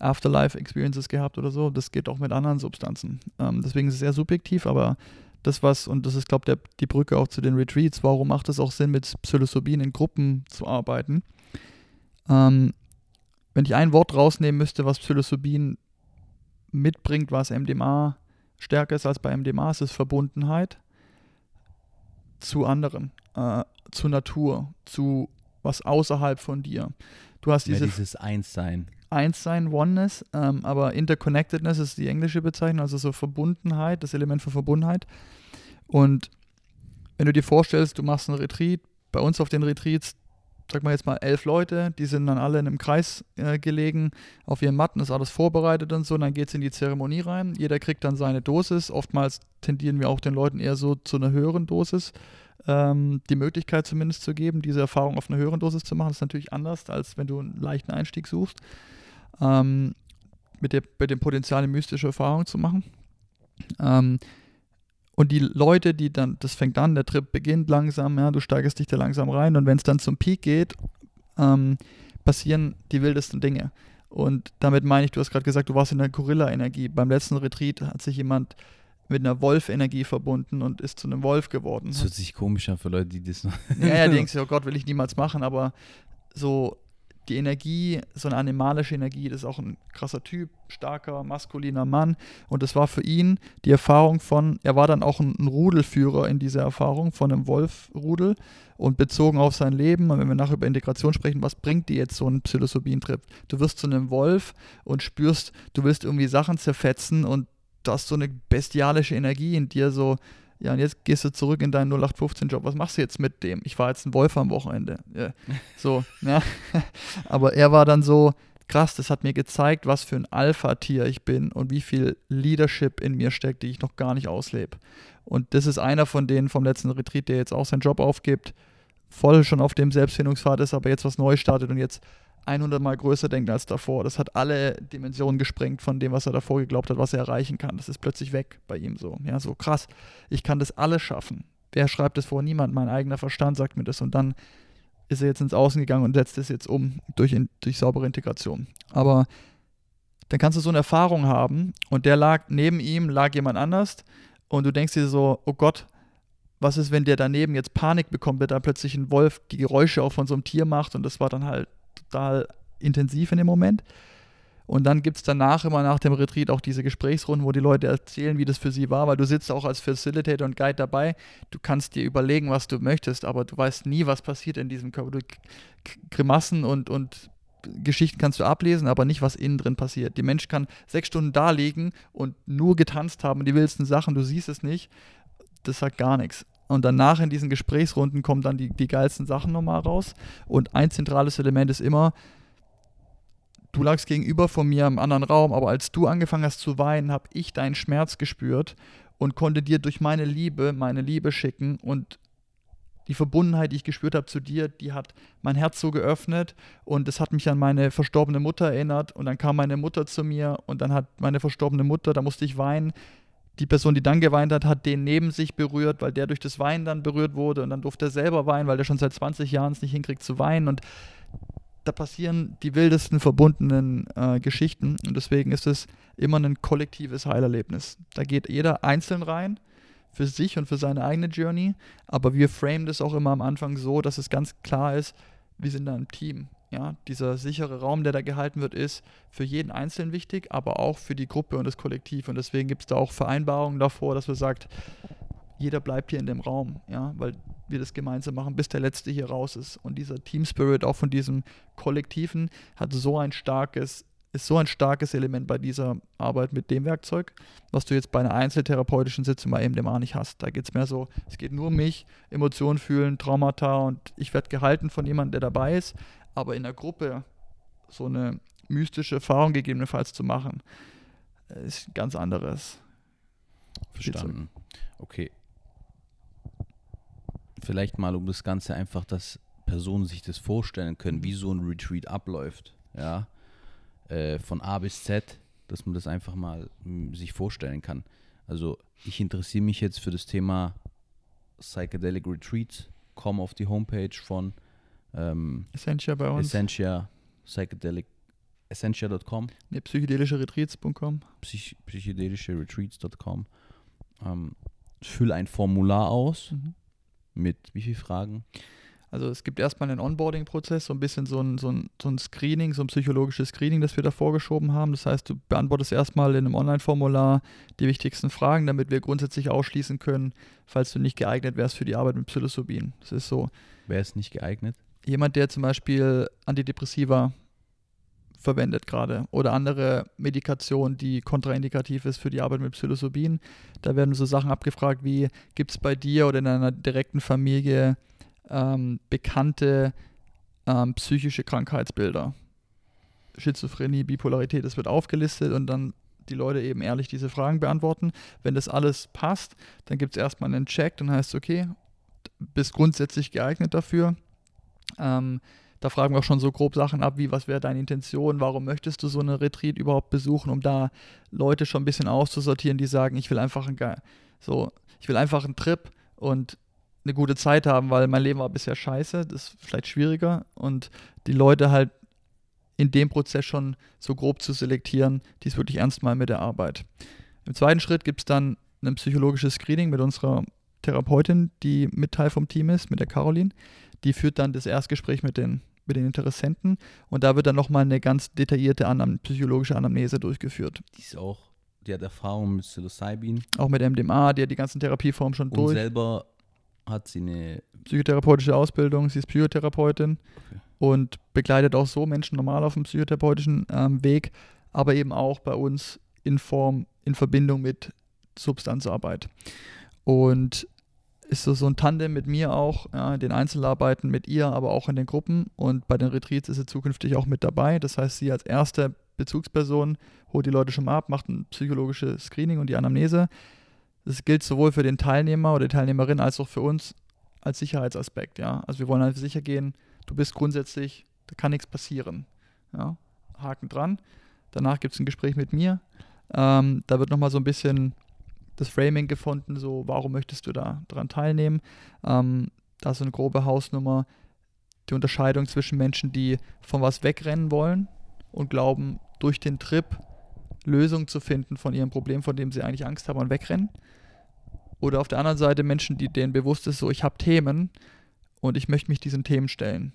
Afterlife-Experiences gehabt oder so. Das geht auch mit anderen Substanzen. Ähm, deswegen ist es sehr subjektiv, aber das was, und das ist, glaube ich, die Brücke auch zu den Retreats, warum macht es auch Sinn, mit Psilocybin in Gruppen zu arbeiten? Ähm, wenn ich ein Wort rausnehmen müsste, was Psilocybin mitbringt, was MDMA stärker ist als bei MDMA, ist es Verbundenheit zu anderen, äh, zur Natur, zu was außerhalb von dir. Du hast diese
ja, dieses Einssein.
Einssein, Oneness, ähm, aber Interconnectedness ist die englische Bezeichnung, also so Verbundenheit, das Element für Verbundenheit. Und wenn du dir vorstellst, du machst einen Retreat, bei uns auf den Retreats sag mal jetzt mal, elf Leute, die sind dann alle in einem Kreis äh, gelegen, auf ihren Matten ist alles vorbereitet und so, und dann geht es in die Zeremonie rein. Jeder kriegt dann seine Dosis. Oftmals tendieren wir auch den Leuten eher so zu einer höheren Dosis, ähm, die Möglichkeit zumindest zu geben, diese Erfahrung auf einer höheren Dosis zu machen. Das ist natürlich anders, als wenn du einen leichten Einstieg suchst, ähm, mit, der, mit dem Potenzial, eine mystische Erfahrung zu machen. Ähm, und die Leute, die dann, das fängt an, der Trip beginnt langsam, ja, du steigerst dich da langsam rein und wenn es dann zum Peak geht, ähm, passieren die wildesten Dinge. Und damit meine ich, du hast gerade gesagt, du warst in der Gorilla-Energie. Beim letzten Retreat hat sich jemand mit einer Wolf-Energie verbunden und ist zu einem Wolf geworden.
Das hört sich komisch an für Leute, die das noch.
Ja, ja, denkst du, oh Gott, will ich niemals machen, aber so die Energie, so eine animalische Energie, das ist auch ein krasser Typ, starker, maskuliner Mann. Und das war für ihn die Erfahrung von, er war dann auch ein, ein Rudelführer in dieser Erfahrung von einem Wolfrudel und bezogen auf sein Leben. Und wenn wir nachher über Integration sprechen, was bringt dir jetzt so ein Psilocybin-Trip? Du wirst zu einem Wolf und spürst, du willst irgendwie Sachen zerfetzen und du hast so eine bestialische Energie in dir, so, ja, und jetzt gehst du zurück in deinen 0815-Job. Was machst du jetzt mit dem? Ich war jetzt ein Wolf am Wochenende. Ja, so, ja. Aber er war dann so, krass, das hat mir gezeigt, was für ein Alpha-Tier ich bin und wie viel Leadership in mir steckt, die ich noch gar nicht auslebe. Und das ist einer von denen vom letzten Retreat, der jetzt auch seinen Job aufgibt, voll schon auf dem Selbstfindungspfad ist, aber jetzt was Neues startet und jetzt 100 Mal größer denkt als davor. Das hat alle Dimensionen gesprengt von dem, was er davor geglaubt hat, was er erreichen kann. Das ist plötzlich weg bei ihm so. Ja, so krass. Ich kann das alles schaffen. Wer schreibt das vor? Niemand. Mein eigener Verstand sagt mir das. Und dann ist er jetzt ins Außen gegangen und setzt es jetzt um durch, in, durch saubere Integration. Aber dann kannst du so eine Erfahrung haben und der lag neben ihm, lag jemand anders und du denkst dir so, oh Gott, was ist, wenn der daneben jetzt Panik bekommt, wenn da plötzlich ein Wolf die Geräusche auch von so einem Tier macht und das war dann halt total intensiv in dem Moment. Und dann gibt es danach immer nach dem Retreat auch diese Gesprächsrunden, wo die Leute erzählen, wie das für sie war, weil du sitzt auch als Facilitator und Guide dabei. Du kannst dir überlegen, was du möchtest, aber du weißt nie, was passiert in diesem Körper. Du Grimassen und, und Geschichten kannst du ablesen, aber nicht, was innen drin passiert. Die Mensch kann sechs Stunden da liegen und nur getanzt haben, die wildesten Sachen, du siehst es nicht. Das sagt gar nichts. Und danach in diesen Gesprächsrunden kommen dann die, die geilsten Sachen nochmal raus. Und ein zentrales Element ist immer, du lagst gegenüber von mir im anderen Raum, aber als du angefangen hast zu weinen, habe ich deinen Schmerz gespürt und konnte dir durch meine Liebe meine Liebe schicken. Und die Verbundenheit, die ich gespürt habe zu dir, die hat mein Herz so geöffnet und es hat mich an meine verstorbene Mutter erinnert. Und dann kam meine Mutter zu mir und dann hat meine verstorbene Mutter, da musste ich weinen, die Person, die dann geweint hat, hat den neben sich berührt, weil der durch das Weinen dann berührt wurde und dann durfte er selber weinen, weil der schon seit 20 Jahren es nicht hinkriegt zu weinen und da passieren die wildesten verbundenen äh, Geschichten und deswegen ist es immer ein kollektives Heilerlebnis. Da geht jeder einzeln rein für sich und für seine eigene Journey, aber wir framen das auch immer am Anfang so, dass es ganz klar ist, wir sind da ein Team. Ja, dieser sichere Raum, der da gehalten wird, ist für jeden Einzelnen wichtig, aber auch für die Gruppe und das Kollektiv. Und deswegen gibt es da auch Vereinbarungen davor, dass man sagt, jeder bleibt hier in dem Raum, ja, weil wir das gemeinsam machen, bis der Letzte hier raus ist. Und dieser Team Spirit auch von diesem Kollektiven hat so ein starkes, ist so ein starkes Element bei dieser Arbeit mit dem Werkzeug, was du jetzt bei einer einzeltherapeutischen Sitzung bei MDMA nicht hast. Da geht es mehr so, es geht nur um mich, Emotionen fühlen, Traumata und ich werde gehalten von jemandem, der dabei ist aber in der Gruppe so eine mystische Erfahrung gegebenenfalls zu machen, äh, ist ganz anderes.
Verstanden. Okay. Vielleicht mal, um das Ganze einfach, dass Personen sich das vorstellen können, wie so ein Retreat abläuft, ja, äh, von A bis Z, dass man das einfach mal m, sich vorstellen kann. Also ich interessiere mich jetzt für das Thema Psychedelic Retreats, komme auf die Homepage von ähm,
Essentia bei uns.
Essentia, Psychedelic, Essentia.com.
Ne, psychedelische-retreats.com.
Psych psychedelische-retreats.com. Ähm, fülle ein Formular aus mhm. mit wie vielen Fragen?
Also es gibt erstmal einen Onboarding-Prozess, so ein bisschen so ein, so, ein, so ein Screening, so ein psychologisches Screening, das wir da vorgeschoben haben. Das heißt, du beantwortest erstmal in einem Online-Formular die wichtigsten Fragen, damit wir grundsätzlich ausschließen können, falls du nicht geeignet wärst für die Arbeit mit Psilocybin. Das ist so.
Wer ist nicht geeignet?
Jemand, der zum Beispiel Antidepressiva verwendet gerade oder andere Medikation, die kontraindikativ ist für die Arbeit mit Psilocybin. Da werden so Sachen abgefragt wie, gibt es bei dir oder in einer direkten Familie ähm, bekannte ähm, psychische Krankheitsbilder? Schizophrenie, Bipolarität, das wird aufgelistet und dann die Leute eben ehrlich diese Fragen beantworten. Wenn das alles passt, dann gibt es erstmal einen Check, dann heißt es, okay, bist grundsätzlich geeignet dafür ähm, da fragen wir auch schon so grob Sachen ab, wie was wäre deine Intention, warum möchtest du so eine Retreat überhaupt besuchen, um da Leute schon ein bisschen auszusortieren, die sagen, ich will einfach einen, so, ich will einfach einen Trip und eine gute Zeit haben, weil mein Leben war bisher scheiße, das ist vielleicht schwieriger und die Leute halt in dem Prozess schon so grob zu selektieren, die es wirklich ernst meinen mit der Arbeit. Im zweiten Schritt gibt es dann ein psychologisches Screening mit unserer Therapeutin, die mit Teil vom Team ist, mit der Caroline. Die führt dann das Erstgespräch mit den, mit den Interessenten und da wird dann nochmal eine ganz detaillierte Anam psychologische Anamnese durchgeführt.
Die ist auch, die hat Erfahrung mit Psilocybin.
Auch mit MDMA, die hat die ganzen Therapieformen schon
Und
durch.
selber hat sie eine.
Psychotherapeutische Ausbildung, sie ist Psychotherapeutin
Okay.
und begleitet auch so Menschen normal auf dem psychotherapeutischen ähm, Weg, aber eben auch bei uns in Form, in Verbindung mit Substanzarbeit. Und ist so, so ein Tandem mit mir auch, ja, in den Einzelarbeiten mit ihr, aber auch in den Gruppen. Und bei den Retreats ist sie zukünftig auch mit dabei. Das heißt, sie als erste Bezugsperson holt die Leute schon mal ab, macht ein psychologisches Screening und die Anamnese. Das gilt sowohl für den Teilnehmer oder die Teilnehmerin als auch für uns als Sicherheitsaspekt. Ja? Also wir wollen halt sicher gehen, du bist grundsätzlich, da kann nichts passieren. Ja? Haken dran. Danach gibt es ein Gespräch mit mir. Ähm, da wird nochmal so ein bisschen das Framing gefunden, so warum möchtest du da dran teilnehmen. Ähm, da ist so eine grobe Hausnummer, die Unterscheidung zwischen Menschen, die von was wegrennen wollen und glauben, durch den Trip Lösungen zu finden von ihrem Problem, von dem sie eigentlich Angst haben und wegrennen. Oder auf der anderen Seite Menschen, die denen bewusst ist, so ich habe Themen und ich möchte mich diesen Themen stellen.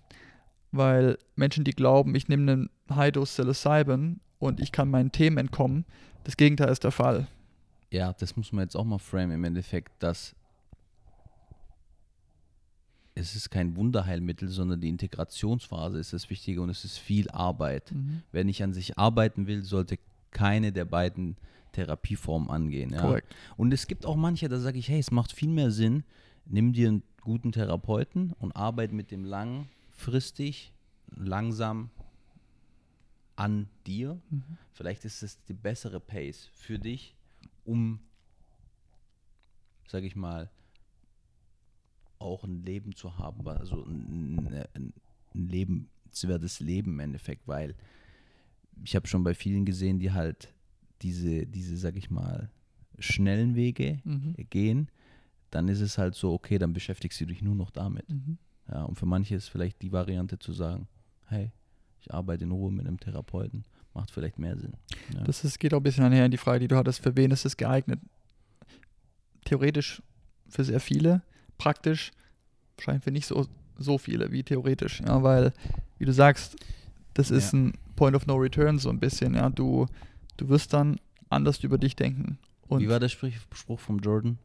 Weil Menschen, die glauben, ich nehme einen High-Dose Psilocybin und ich kann meinen Themen entkommen, das Gegenteil ist der Fall.
Ja, das muss man jetzt auch mal framen im Endeffekt, dass es ist kein Wunderheilmittel, sondern die Integrationsphase ist das Wichtige und es ist viel Arbeit. Wer nicht an sich arbeiten will, sollte keine der beiden Therapieformen angehen. Ja? Und es gibt auch manche, da sage ich, hey, es macht viel mehr Sinn, nimm dir einen guten Therapeuten und arbeite mit dem langfristig, langsam an dir. Vielleicht ist es die bessere Pace für dich, um, sage ich mal, auch ein Leben zu haben, also ein, ein, ein lebenswertes Leben im Endeffekt, weil ich habe schon bei vielen gesehen, die halt diese, diese, sag ich mal, schnellen Wege
Mhm.
gehen, dann ist es halt so, okay, dann beschäftigst du dich nur noch damit.
Mhm.
Ja, und für manche ist vielleicht die Variante zu sagen, hey, ich arbeite in Ruhe mit einem Therapeuten, macht vielleicht mehr Sinn. Ja.
Das ist, geht auch ein bisschen einher in die Frage, die du hattest, für wen ist es geeignet? Theoretisch für sehr viele, praktisch wahrscheinlich für nicht so, so viele wie theoretisch, ja, weil, wie du sagst, das ist
Ja.
ein Point of No Return so ein bisschen, ja, du, du wirst dann anders über dich denken. Und
Wie war der Sprich, Spruch vom Jordan?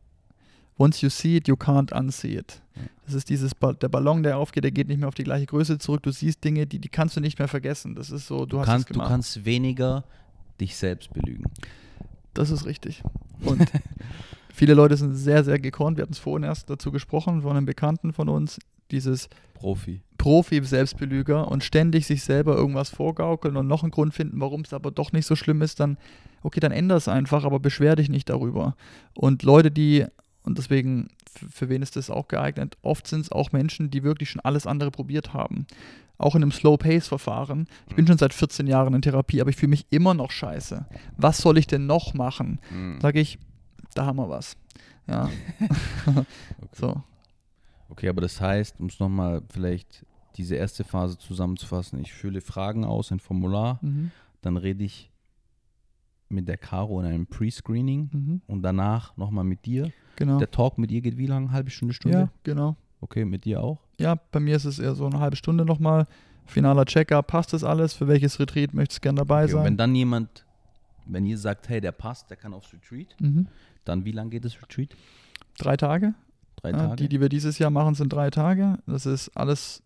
Once you see it, you can't unsee it. Das ist dieses, ba der Ballon, der aufgeht, der geht nicht mehr auf die gleiche Größe zurück, du siehst Dinge, die, die kannst du nicht mehr vergessen. Das ist so, du,
Du
hast
kannst, du kannst weniger dich selbst belügen.
Das ist richtig. Und viele Leute sind sehr, sehr gekonnt. Wir hatten es vorhin erst dazu gesprochen von einem Bekannten von uns, dieses
Profi.
Profi-Selbstbelüger und ständig sich selber irgendwas vorgaukeln und noch einen Grund finden, warum es aber doch nicht so schlimm ist, dann, okay, dann änder es einfach, aber beschwer dich nicht darüber. Und Leute, die, und deswegen, für, für wen ist das auch geeignet, oft sind es auch Menschen, die wirklich schon alles andere probiert haben. Auch in einem Slow-Pace-Verfahren. Ich bin schon seit 14 Jahren in Therapie, aber ich fühle mich immer noch scheiße. Was soll ich denn noch machen?
Mhm.
Sage ich, da haben wir was. Ja,
Okay.
so.
okay, aber das heißt, um es nochmal vielleicht diese erste Phase zusammenzufassen, ich fülle Fragen aus, ein Formular,
Mhm.
dann rede ich mit der Caro in einem Pre-Screening
Mhm.
und danach nochmal mit dir.
Genau.
Der Talk mit ihr geht wie lange? Halbe Stunde, Stunde?
Ja, genau.
Okay, mit dir auch?
Ja, bei mir ist es eher so eine halbe Stunde nochmal. Finaler Check-up, passt das alles? Für welches Retreat möchtest du gern dabei
Okay, und wenn
sein?
dann jemand, wenn ihr sagt, hey, der passt, der kann aufs Retreat,
Mhm.
dann wie lange geht das Retreat?
Drei Tage.
Drei
Ja,
Tage?
die, die wir dieses Jahr machen, sind drei Tage. Das ist alles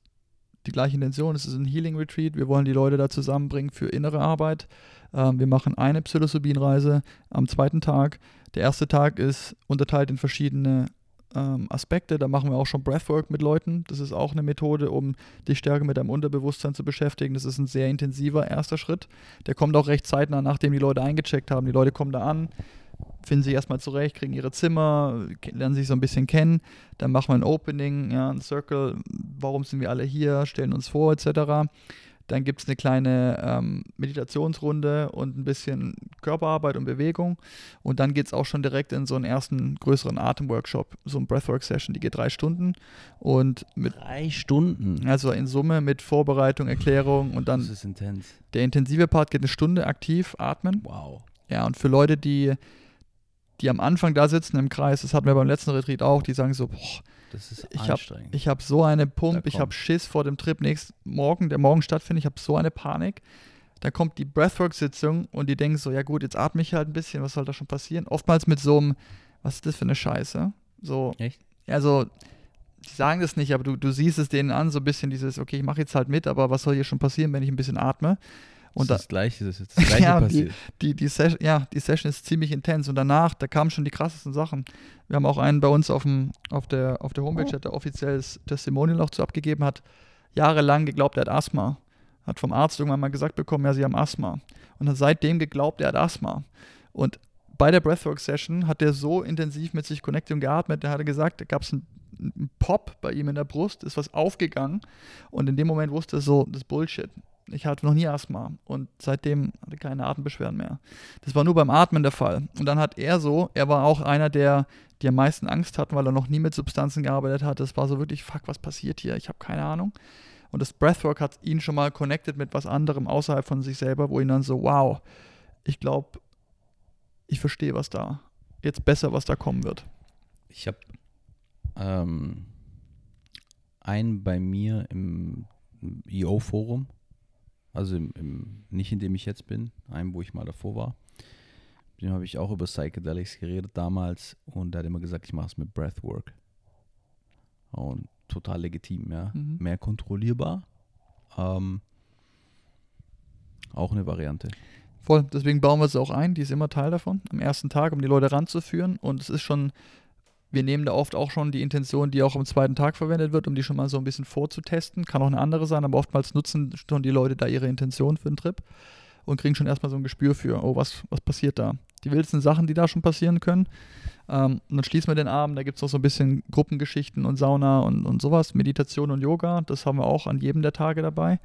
die gleiche Intention. Es ist ein Healing Retreat. Wir wollen die Leute da zusammenbringen für innere Arbeit. Ähm, wir machen eine Psilocybin-Reise am zweiten Tag. Der erste Tag ist unterteilt in verschiedene ähm, Aspekte. Da machen wir auch schon Breathwork mit Leuten. Das ist auch eine Methode, um dich stärker mit deinem Unterbewusstsein zu beschäftigen. Das ist ein sehr intensiver erster Schritt. Der kommt auch recht zeitnah, nachdem die Leute eingecheckt haben. Die Leute kommen da an, finden sich erstmal zurecht, kriegen ihre Zimmer, lernen sich so ein bisschen kennen. Dann machen wir ein Opening, ja, ein Circle, warum sind wir alle hier, stellen uns vor, etc. Dann gibt es eine kleine ähm, Meditationsrunde und ein bisschen Körperarbeit und Bewegung. Und dann geht es auch schon direkt in so einen ersten größeren Atemworkshop, so ein Breathwork-Session, die geht drei Stunden. Und mit
Drei Stunden.
also in Summe mit Vorbereitung, Erklärung und
Das
dann
ist intens.
der intensive Part geht eine Stunde aktiv atmen.
Wow.
Ja, und für Leute, die, die am Anfang da sitzen im Kreis, das hatten wir beim letzten Retreat auch, die sagen so, boah,
Das ist
Ich hab-
anstrengend.
ich habe so eine Pump, ich habe Schiss vor dem Trip nächsten Morgen, der morgen stattfindet, ich habe so eine Panik. Da kommt die Breathwork-Sitzung und die denken so, ja gut, jetzt atme ich halt ein bisschen, was soll da schon passieren? Oftmals mit so einem, was ist das für eine Scheiße? So,
Echt?
also, die sagen das nicht, aber du, du siehst es denen an, so ein bisschen dieses, okay, ich mache jetzt halt mit, aber was soll hier schon passieren, wenn ich ein bisschen atme? Und da,
das, ist das Gleiche, das ist jetzt das Gleiche
Ja, die-
passiert.
die, die, Session, ja, die Session ist ziemlich intens und danach, da kamen schon die krassesten Sachen. Wir haben auch einen bei uns auf, dem, auf, der, auf der Homepage,
Oh.
der hat da offizielles Testimonial noch zu abgegeben, hat jahrelang geglaubt, er hat Asthma. Hat vom Arzt irgendwann mal gesagt bekommen, ja, sie haben Asthma. Und hat seitdem geglaubt, er hat Asthma. Und bei der Breathwork-Session hat er so intensiv mit sich connected und geatmet, der hatte gesagt, da gab es einen, einen Pop bei ihm in der Brust, ist was aufgegangen und in dem Moment wusste er so, das ist Bullshit. Ich hatte noch nie Asthma und seitdem hatte ich keine Atembeschwerden mehr. Das war nur beim Atmen der Fall. Und dann hat er so, er war auch einer, der die am meisten Angst hatten, weil er noch nie mit Substanzen gearbeitet hat. Das war so wirklich, fuck, was passiert hier? Ich habe keine Ahnung. Und das Breathwork hat ihn schon mal connected mit was anderem außerhalb von sich selber, wo ihn dann so, wow, ich glaube, ich verstehe, was da jetzt besser, was da kommen wird.
Ich habe ähm, einen bei mir im EO-Forum, also im, im, nicht in dem ich jetzt bin, einen, wo ich mal davor war. Mit dem habe ich auch über Psychedelics geredet damals und der hat immer gesagt, ich mache es mit Breathwork. Und total legitim, ja.
Mhm.
Mehr kontrollierbar. Ähm, auch eine Variante.
Voll, deswegen bauen wir es auch ein, die ist immer Teil davon, am ersten Tag, um die Leute ranzuführen. Und es ist schon, wir nehmen da oft auch schon die Intention, die auch am zweiten Tag verwendet wird, um die schon mal so ein bisschen vorzutesten. Kann auch eine andere sein, aber oftmals nutzen schon die Leute da ihre Intention für den Trip und kriegen schon erstmal so ein Gespür für, oh, was, was passiert da? Die wildesten Sachen, die da schon passieren können. Ähm, und dann schließen wir den Abend, da gibt es noch so ein bisschen Gruppengeschichten und Sauna und, und sowas, Meditation und Yoga, das haben wir auch an jedem der Tage dabei.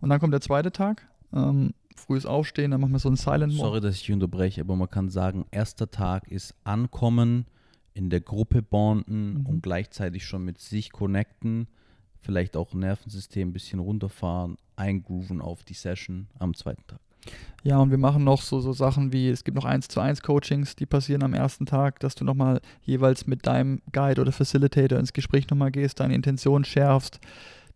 Und dann kommt der zweite Tag, ähm, frühes Aufstehen, dann machen wir so einen Silent Mode.
Sorry, dass ich unterbreche, aber man kann sagen, erster Tag ist Ankommen, in der Gruppe bonden
Mhm.
und gleichzeitig schon mit sich connecten, vielleicht auch Nervensystem ein bisschen runterfahren, eingrooven auf die Session am zweiten Tag.
Ja, und wir machen noch so, so Sachen wie, es gibt noch 1 zu 1 Coachings, die passieren am ersten Tag, dass du nochmal jeweils mit deinem Guide oder Facilitator ins Gespräch nochmal gehst, deine Intention schärfst,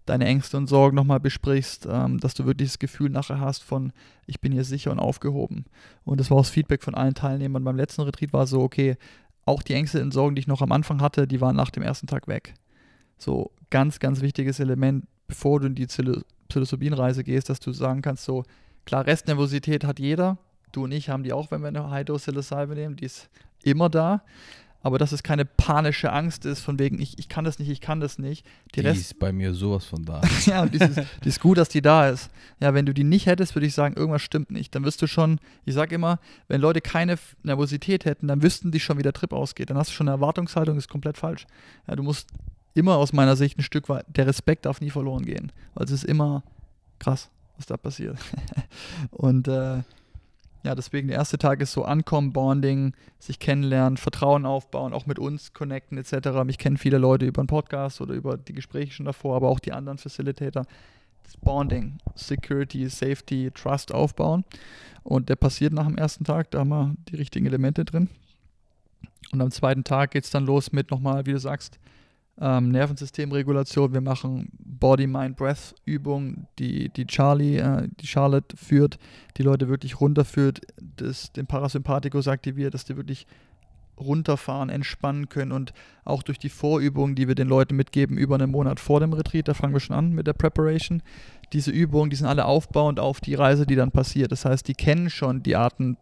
deine Ängste und Sorgen nochmal besprichst, ähm, dass du wirklich das Gefühl nachher hast von, ich bin hier sicher und aufgehoben. Und das war auch das Feedback von allen Teilnehmern. Beim letzten Retreat war so, okay, auch die Ängste und Sorgen, die ich noch am Anfang hatte, die waren nach dem ersten Tag weg. So ganz, ganz wichtiges Element, bevor du in die Psil- Psilocybin-Reise gehst, dass du sagen kannst, so, klar, Restnervosität hat jeder. Du und ich haben die auch, wenn wir eine High-Dose-Psilocybin nehmen. Die ist immer da. Aber dass es keine panische Angst ist, von wegen, ich, ich kann das nicht, ich kann das nicht. Die,
Die
Rest,
ist bei mir sowas von da.
ja, die ist, die ist gut, dass die da ist. Ja, wenn du die nicht hättest, würde ich sagen, irgendwas stimmt nicht. Dann wirst du schon, ich sage immer, wenn Leute keine Nervosität hätten, dann wüssten die schon, wie der Trip ausgeht. Dann hast du schon eine Erwartungshaltung, ist komplett falsch. Ja, du musst immer aus meiner Sicht ein Stück weit, der Respekt darf nie verloren gehen, weil es ist immer krass, was da passiert. und äh, ja, deswegen der erste Tag ist so Ankommen, Bonding, sich kennenlernen, Vertrauen aufbauen, auch mit uns connecten etc. Mich kennen viele Leute über einen Podcast oder über die Gespräche schon davor, aber auch die anderen Facilitator. Das Bonding, Security, Safety, Trust aufbauen. Und der passiert nach dem ersten Tag, da haben wir die richtigen Elemente drin. Und am zweiten Tag geht es dann los mit nochmal, wie du sagst, ähm, Nervensystemregulation. Wir machen Body-Mind-Breath-Übungen, die, die Charlie, äh, die Charlotte führt, die Leute wirklich runterführt, das, den Parasympathikus aktiviert, dass die wirklich runterfahren, entspannen können und auch durch die Vorübungen, die wir den Leuten mitgeben, über einen Monat vor dem Retreat, da fangen wir schon an mit der Preparation. Diese Übungen, die sind alle aufbauend auf die Reise, die dann passiert. Das heißt, die kennen schon die Arten,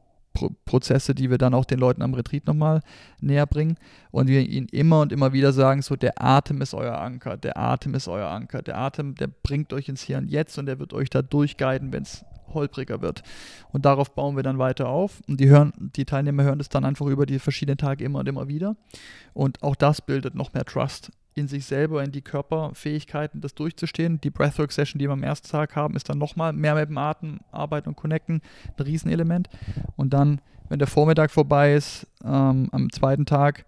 Prozesse, die wir dann auch den Leuten am Retreat nochmal näher bringen. Und wir ihnen immer und immer wieder sagen, so der Atem ist euer Anker, der Atem ist euer Anker, der Atem, der bringt euch ins Hier und Jetzt und der wird euch da durchguiden, wenn es holpriger wird. Und darauf bauen wir dann weiter auf. Und die hören, die Teilnehmer hören das dann einfach über die verschiedenen Tage immer und immer wieder. Und auch das bildet noch mehr Trust in sich selber, in die Körperfähigkeiten, das durchzustehen. Die Breathwork-Session, die wir am ersten Tag haben, ist dann nochmal mehr mit dem Atem arbeiten und connecten, ein Riesenelement. Und dann, wenn der Vormittag vorbei ist, ähm, am zweiten Tag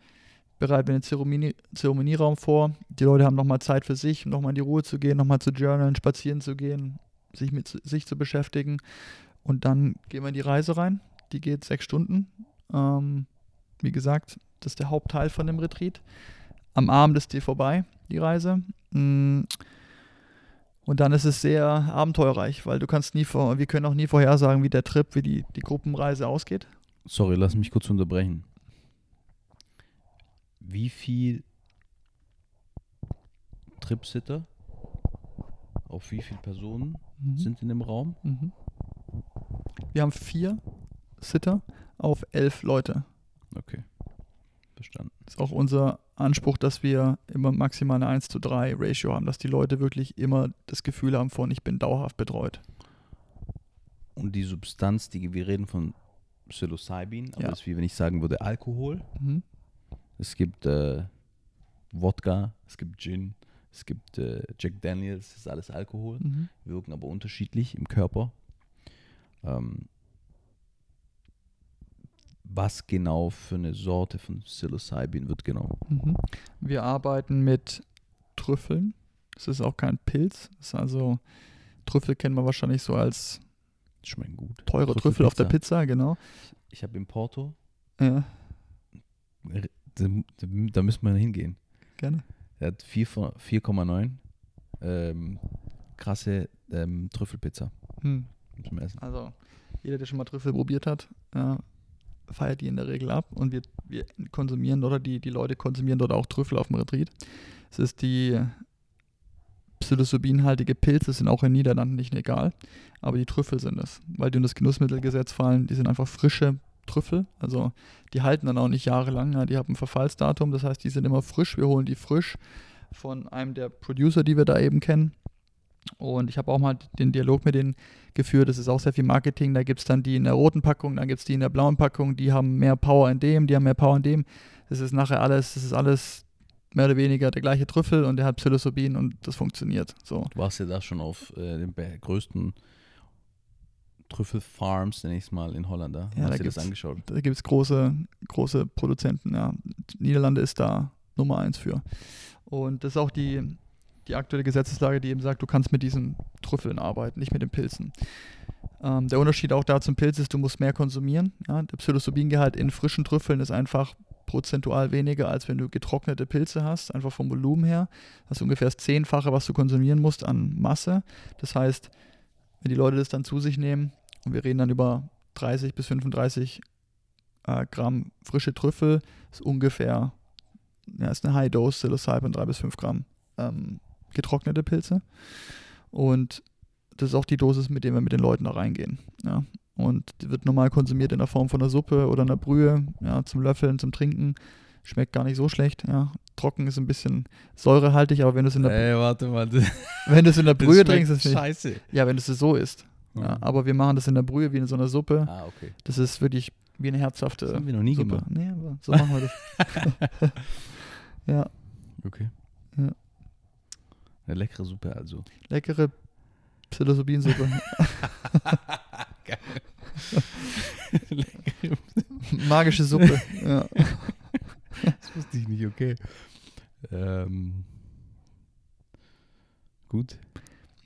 bereiten wir den Zeremonie, Zeremonieraum vor. Die Leute haben nochmal Zeit für sich, um nochmal in die Ruhe zu gehen, nochmal zu journalen, spazieren zu gehen, sich mit sich zu beschäftigen. Und dann gehen wir in die Reise rein. Die geht sechs Stunden. Ähm, wie gesagt, das ist der Hauptteil von dem Retreat. Am Abend ist die vorbei, die Reise. Mm. Und dann ist es sehr abenteuerreich, weil du kannst nie vor, wir können auch nie vorhersagen, wie der Trip, wie die, die Gruppenreise ausgeht.
Sorry, lass mich kurz unterbrechen. Wie viel Tripsitter auf wie viele Personen
Mhm.
sind in dem Raum?
Mhm. Wir haben vier Sitter auf elf Leute.
Okay. Verstanden.
Das ist auch unser Anspruch, dass wir immer maximal eine 1 zu 3 Ratio haben, dass die Leute wirklich immer das Gefühl haben von, ich bin dauerhaft betreut.
Und die Substanz, die wir reden von Psilocybin, aber
Ja.
das ist wie wenn ich sagen würde Alkohol.
Mhm.
Es gibt äh, Wodka, es gibt Gin, es gibt äh, Jack Daniels, das ist alles Alkohol,
Mhm.
wirken aber unterschiedlich im Körper. Ähm, was genau für eine Sorte von Psilocybin wird genommen?
Mhm. Wir arbeiten mit Trüffeln. Es ist auch kein Pilz. Es ist also, Trüffel kennen wir wahrscheinlich so als
Schmecken gut.
teure Trüffel auf der Pizza, genau.
Ich habe in Porto,
Ja,
da, da müssen wir hingehen.
gerne.
Er hat 4 von- 4,9 ähm, krasse ähm, Trüffelpizza
Hm.
zum Essen.
Also, jeder, der schon mal Trüffel probiert hat, ja, feiert die in der Regel ab und wir, wir konsumieren oder die, die Leute konsumieren dort auch Trüffel auf dem Retreat. Es ist die psilocybinhaltige Pilze sind auch in Niederlanden nicht legal, aber die Trüffel sind es, weil die unter das Genussmittelgesetz fallen. Die sind einfach frische Trüffel, also die halten dann auch nicht jahrelang. Ja, die haben ein Verfallsdatum, das heißt, die sind immer frisch. Wir holen die frisch von einem der Producer, die wir da eben kennen. Und ich habe auch mal den Dialog mit denen geführt. Das ist auch sehr viel Marketing. Da gibt es dann die in der roten Packung, dann gibt es die in der blauen Packung. Die haben mehr Power in dem, die haben mehr Power in dem. Das ist nachher alles, das ist alles mehr oder weniger der gleiche Trüffel und der hat Psilocybin und das funktioniert. So.
Du warst ja da schon auf äh, den größten Trüffelfarms, nenne ich es mal, in Holland. Da
Ja,
hast
da
du das angeschaut?
Da gibt es große, große Produzenten. Ja. Niederlande ist da Nummer eins für. Und das ist auch die, die aktuelle Gesetzeslage, die eben sagt, du kannst mit diesen Trüffeln arbeiten, nicht mit den Pilzen. Ähm, der Unterschied auch da zum Pilz ist, du musst mehr konsumieren. Ja. Der Psilocybingehalt in frischen Trüffeln ist einfach prozentual weniger, als wenn du getrocknete Pilze hast, einfach vom Volumen her. Das ist ungefähr das Zehnfache, was du konsumieren musst an Masse. Das heißt, wenn die Leute das dann zu sich nehmen, und wir reden dann über 30 bis 35 äh, Gramm frische Trüffel, ist ungefähr, ja, ist eine High Dose Psilocybin, 3 bis 5 Gramm ähm, getrocknete Pilze. Und das ist auch die Dosis, mit der wir mit den Leuten da reingehen. Ja. Und die wird normal konsumiert in der Form von einer Suppe oder einer Brühe, ja, zum Löffeln, zum Trinken. Schmeckt gar nicht so schlecht, ja. Trocken ist ein bisschen säurehaltig, aber wenn du es in der,
Ey, warte mal.
Wenn du es in der Brühe trinkst, ist es nicht.
scheiße.
Ja, wenn es so ist. Ja, aber wir machen das in der Brühe wie in so einer Suppe.
Ah, okay.
Das ist wirklich wie eine herzhafte
Das haben wir noch nie
Suppe.
gemacht.
Nee, aber so machen wir das. ja,
Okay.
Ja.
Eine leckere Suppe also.
leckere Psilocybin-Suppe. Magische Suppe. ja.
Das wusste ich nicht, okay. Ähm, gut.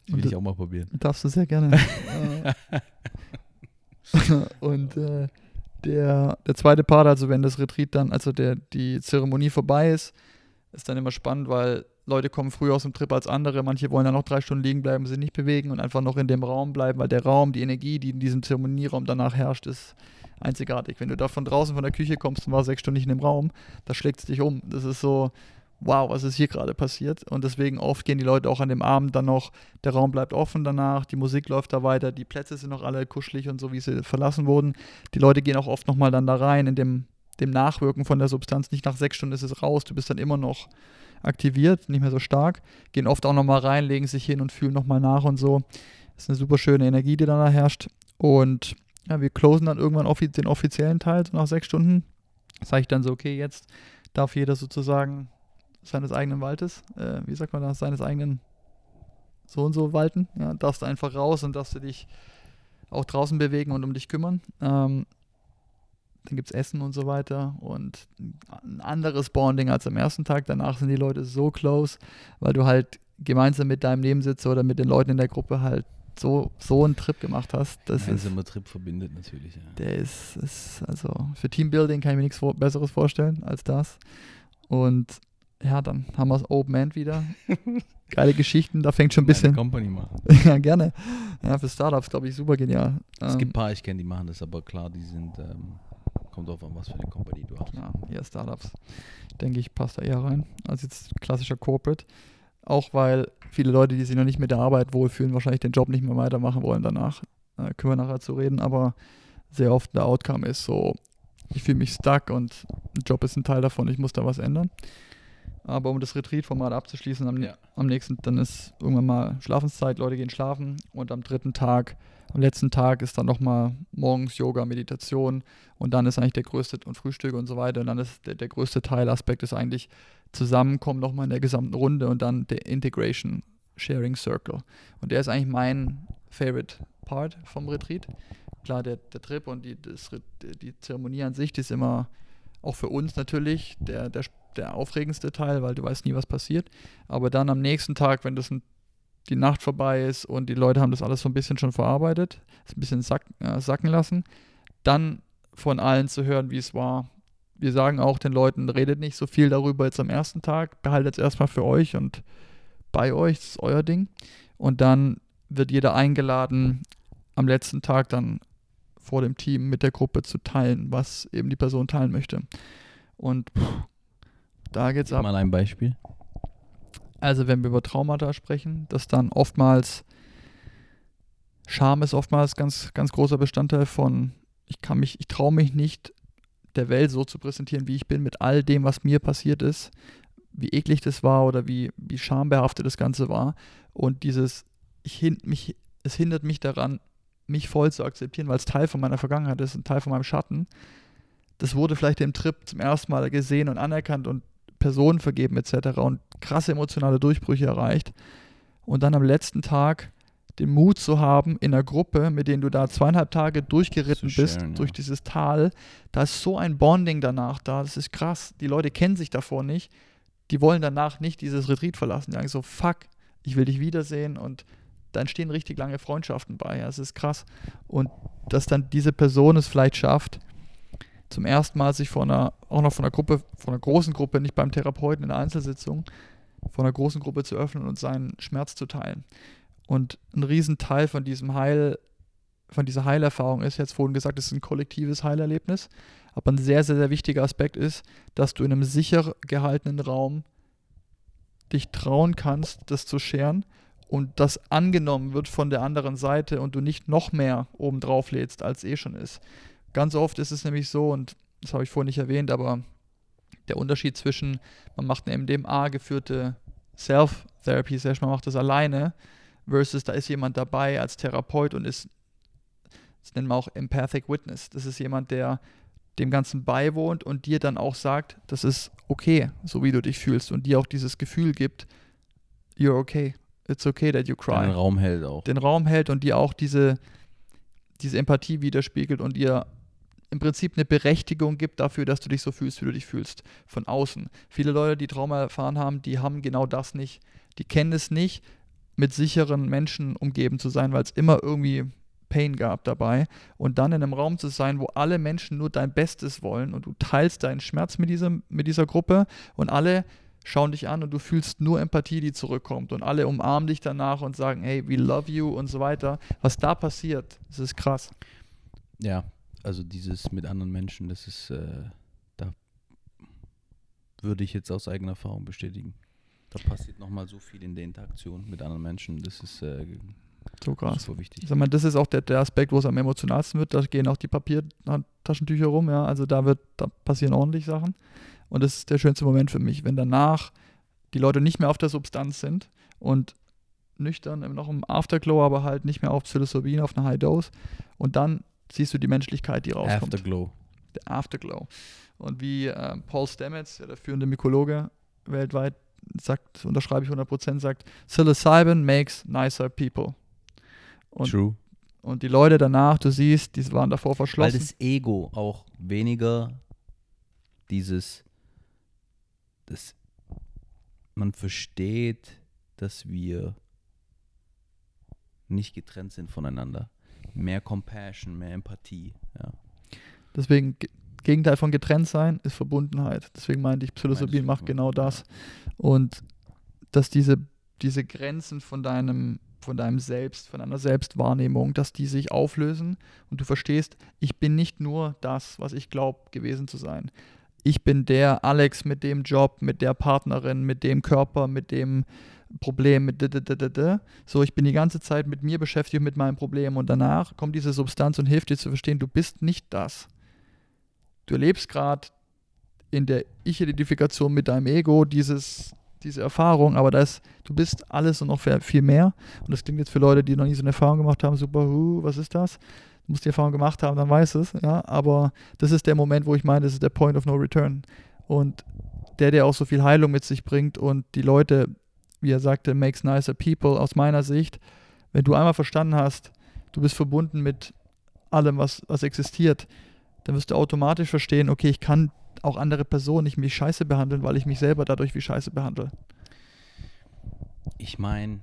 Will
Und
ich auch mal probieren.
Darfst du sehr gerne. Und äh, der, der zweite Part, also wenn das Retreat dann, also der, die Zeremonie vorbei ist, ist dann immer spannend, weil Leute kommen früher aus dem Trip als andere. Manche wollen dann noch drei Stunden liegen bleiben, sich nicht bewegen und einfach noch in dem Raum bleiben, weil der Raum, die Energie, die in diesem Zeremonieraum danach herrscht, ist einzigartig. Wenn du da von draußen von der Küche kommst und warst sechs Stunden nicht in dem Raum, da schlägt es dich um. Das ist so, wow, was ist hier gerade passiert? Und deswegen oft gehen die Leute auch an dem Abend dann noch, der Raum bleibt offen danach, die Musik läuft da weiter, die Plätze sind noch alle kuschelig und so, wie sie verlassen wurden. Die Leute gehen auch oft nochmal dann da rein in dem, dem Nachwirken von der Substanz. Nicht nach sechs Stunden ist es raus, du bist dann immer noch aktiviert, nicht mehr so stark. Gehen oft auch nochmal rein, legen sich hin und fühlen nochmal nach und so. Das ist eine super schöne Energie, die dann da herrscht. Und ja, wir closen dann irgendwann offi den offiziellen Teil, so nach sechs Stunden. Sage ich dann so, okay, jetzt darf jeder sozusagen seines eigenen Waldes, äh, wie sagt man das, seines eigenen so und so walten. Ja, darfst du einfach raus und darfst du dich auch draußen bewegen und um dich kümmern. Ähm, dann gibt es Essen und so weiter und ein anderes Bonding als am ersten Tag. Danach sind die Leute so close, weil du halt gemeinsam mit deinem Nebensitzer oder mit den Leuten in der Gruppe halt so, so einen Trip gemacht hast. Das
Gemeinsamer Trip verbindet natürlich. Ja.
Der ist, ist, also für Teambuilding kann ich mir nichts vor, Besseres vorstellen als das. Und ja, dann haben wir das Open End wieder. Geile Geschichten, da fängt schon ein bisschen.
Company machen.
ja, gerne. Ja, für Startups, glaube ich, super genial.
Es ähm, gibt ein paar, ich kenne, die machen das, aber klar, die sind, ähm, kommt drauf an, was für eine Company du hast.
Ja, eher Startups, denke ich, passt da eher rein, als jetzt klassischer Corporate. Auch weil viele Leute, die sich noch nicht mit der Arbeit wohlfühlen, wahrscheinlich den Job nicht mehr weitermachen wollen danach. Äh, können wir nachher zu reden, aber sehr oft der Outcome ist so, ich fühle mich stuck und ein Job ist ein Teil davon, ich muss da was ändern. Aber um das Retreat-Format abzuschließen, am, ja. am nächsten, dann ist irgendwann mal Schlafenszeit, Leute gehen schlafen und am dritten Tag, am letzten Tag ist dann nochmal morgens Yoga, Meditation und dann ist eigentlich der größte und Frühstück und so weiter und dann ist der, der größte Teilaspekt ist eigentlich Zusammenkommen nochmal in der gesamten Runde und dann der Integration Sharing Circle. Und der ist eigentlich mein Favorite Part vom Retreat. Klar, der, der Trip und die, das, die Zeremonie an sich, die ist immer auch für uns natürlich der, der der aufregendste Teil, weil du weißt nie, was passiert. Aber dann am nächsten Tag, wenn das ein, die Nacht vorbei ist und die Leute haben das alles so ein bisschen schon verarbeitet, es ein bisschen sack, äh, sacken lassen, dann von allen zu hören, wie es war. Wir sagen auch den Leuten, redet nicht so viel darüber jetzt am ersten Tag, behaltet es erstmal für euch und bei euch, das ist euer Ding. Und dann wird jeder eingeladen, am letzten Tag dann vor dem Team mit der Gruppe zu teilen, was eben die Person teilen möchte. Und da geht's ab.
Mal ein Beispiel.
Also wenn wir über Traumata sprechen, dass dann oftmals Scham ist oftmals ganz ganz großer Bestandteil von ich kann mich ich traue mich nicht der Welt so zu präsentieren, wie ich bin mit all dem, was mir passiert ist, wie eklig das war oder wie wie schambehaftet das Ganze war und dieses ich hin, mich es hindert mich daran mich voll zu akzeptieren, weil es Teil von meiner Vergangenheit ist, ein Teil von meinem Schatten. Das wurde vielleicht im Trip zum ersten Mal gesehen und anerkannt und Personen vergeben etc. und krasse emotionale Durchbrüche erreicht. Und dann am letzten Tag den Mut zu haben, in einer Gruppe, mit denen du da zweieinhalb Tage durchgeritten so bist, schön, durch dieses Tal, da ist so ein Bonding danach da, das ist krass. Die Leute kennen sich davor nicht, die wollen danach nicht dieses Retreat verlassen. Die sagen so, fuck, ich will dich wiedersehen und da entstehen richtig lange Freundschaften bei. Ja, das ist krass. Und dass dann diese Person es vielleicht schafft, zum ersten Mal sich von einer, auch noch von einer Gruppe, von einer großen Gruppe, nicht beim Therapeuten in der Einzelsitzung, von einer großen Gruppe zu öffnen und seinen Schmerz zu teilen. Und ein Riesenteil von diesem Heil, von dieser Heilerfahrung ist, jetzt vorhin gesagt, es ist ein kollektives Heilerlebnis, aber ein sehr, sehr, sehr wichtiger Aspekt ist, dass du in einem sicher gehaltenen Raum dich trauen kannst, das zu scheren und das angenommen wird von der anderen Seite und du nicht noch mehr oben drauf lädst, als eh schon ist. Ganz oft ist es nämlich so, und das habe ich vorhin nicht erwähnt, aber der Unterschied zwischen, man macht eine MDMA-geführte Self-Therapy-Session, man macht das alleine, versus da ist jemand dabei als Therapeut und ist, das nennen wir auch Empathic Witness. Das ist jemand, der dem Ganzen beiwohnt und dir dann auch sagt, das ist okay, so wie du dich fühlst und dir auch dieses Gefühl gibt, you're okay, it's okay that you cry.
Den Raum hält auch.
Den Raum hält und dir auch diese, diese Empathie widerspiegelt und dir im Prinzip eine Berechtigung gibt dafür, dass du dich so fühlst, wie du dich fühlst, von außen. Viele Leute, die Trauma erfahren haben, die haben genau das nicht. Die kennen es nicht, mit sicheren Menschen umgeben zu sein, weil es immer irgendwie Pain gab dabei. Und dann in einem Raum zu sein, wo alle Menschen nur dein Bestes wollen und du teilst deinen Schmerz mit, diesem, mit dieser Gruppe und alle schauen dich an und du fühlst nur Empathie, die zurückkommt. Und alle umarmen dich danach und sagen, hey, we love you und so weiter. Was da passiert, das ist krass.
Ja, also dieses mit anderen Menschen, das ist, äh, da würde ich jetzt aus eigener Erfahrung bestätigen. Da passiert nochmal so viel in der Interaktion mit anderen Menschen. Das ist äh,
so krass. Super wichtig. Sag mal, das ist auch der, der Aspekt, wo es am emotionalsten wird. Da gehen auch die Papiertaschentücher rum, ja. Also da wird, da passieren ordentlich Sachen. Und das ist der schönste Moment für mich, wenn danach die Leute nicht mehr auf der Substanz sind und nüchtern noch im Afterglow, aber halt nicht mehr auf Psilocybin, auf einer High Dose. Und dann siehst du die Menschlichkeit, die rauskommt.
Afterglow.
Der Afterglow. Und wie äh, Paul Stamets, der führende Mykologe, weltweit sagt, unterschreibe ich 100%, sagt, Psilocybin makes nicer people. Und,
True.
und die Leute danach, du siehst, die waren davor
Weil
verschlossen.
das Ego auch weniger dieses, das man versteht, dass wir nicht getrennt sind voneinander. Mehr Compassion, mehr Empathie. Ja.
Deswegen, Ge- Gegenteil von getrennt sein ist Verbundenheit. Deswegen meinte ich, Psilocybin macht genau das. Und dass diese, diese Grenzen von deinem, von deinem Selbst, von deiner Selbstwahrnehmung, dass die sich auflösen und du verstehst, ich bin nicht nur das, was ich glaube gewesen zu sein. Ich bin der Alex mit dem Job, mit der Partnerin, mit dem Körper, mit dem Problem, mit d. So, ich bin die ganze Zeit mit mir beschäftigt, mit meinem Problem und danach kommt diese Substanz und hilft dir zu verstehen, du bist nicht das. Du erlebst gerade in der Ich-Identifikation mit deinem Ego dieses, diese Erfahrung, aber das, du bist alles und noch viel mehr. Und das klingt jetzt für Leute, die noch nie so eine Erfahrung gemacht haben, super, huh, was ist das? Du musst die Erfahrung gemacht haben, dann weißt es, ja. Aber das ist der Moment, wo ich meine, das ist der Point of No Return. Und der, der auch so viel Heilung mit sich bringt und die Leute, wie er sagte, makes nicer people, aus meiner Sicht, wenn du einmal verstanden hast, du bist verbunden mit allem, was, was existiert, dann wirst du automatisch verstehen, okay, ich kann auch andere Personen nicht wie scheiße behandeln, weil ich mich selber dadurch wie scheiße behandle.
Ich meine,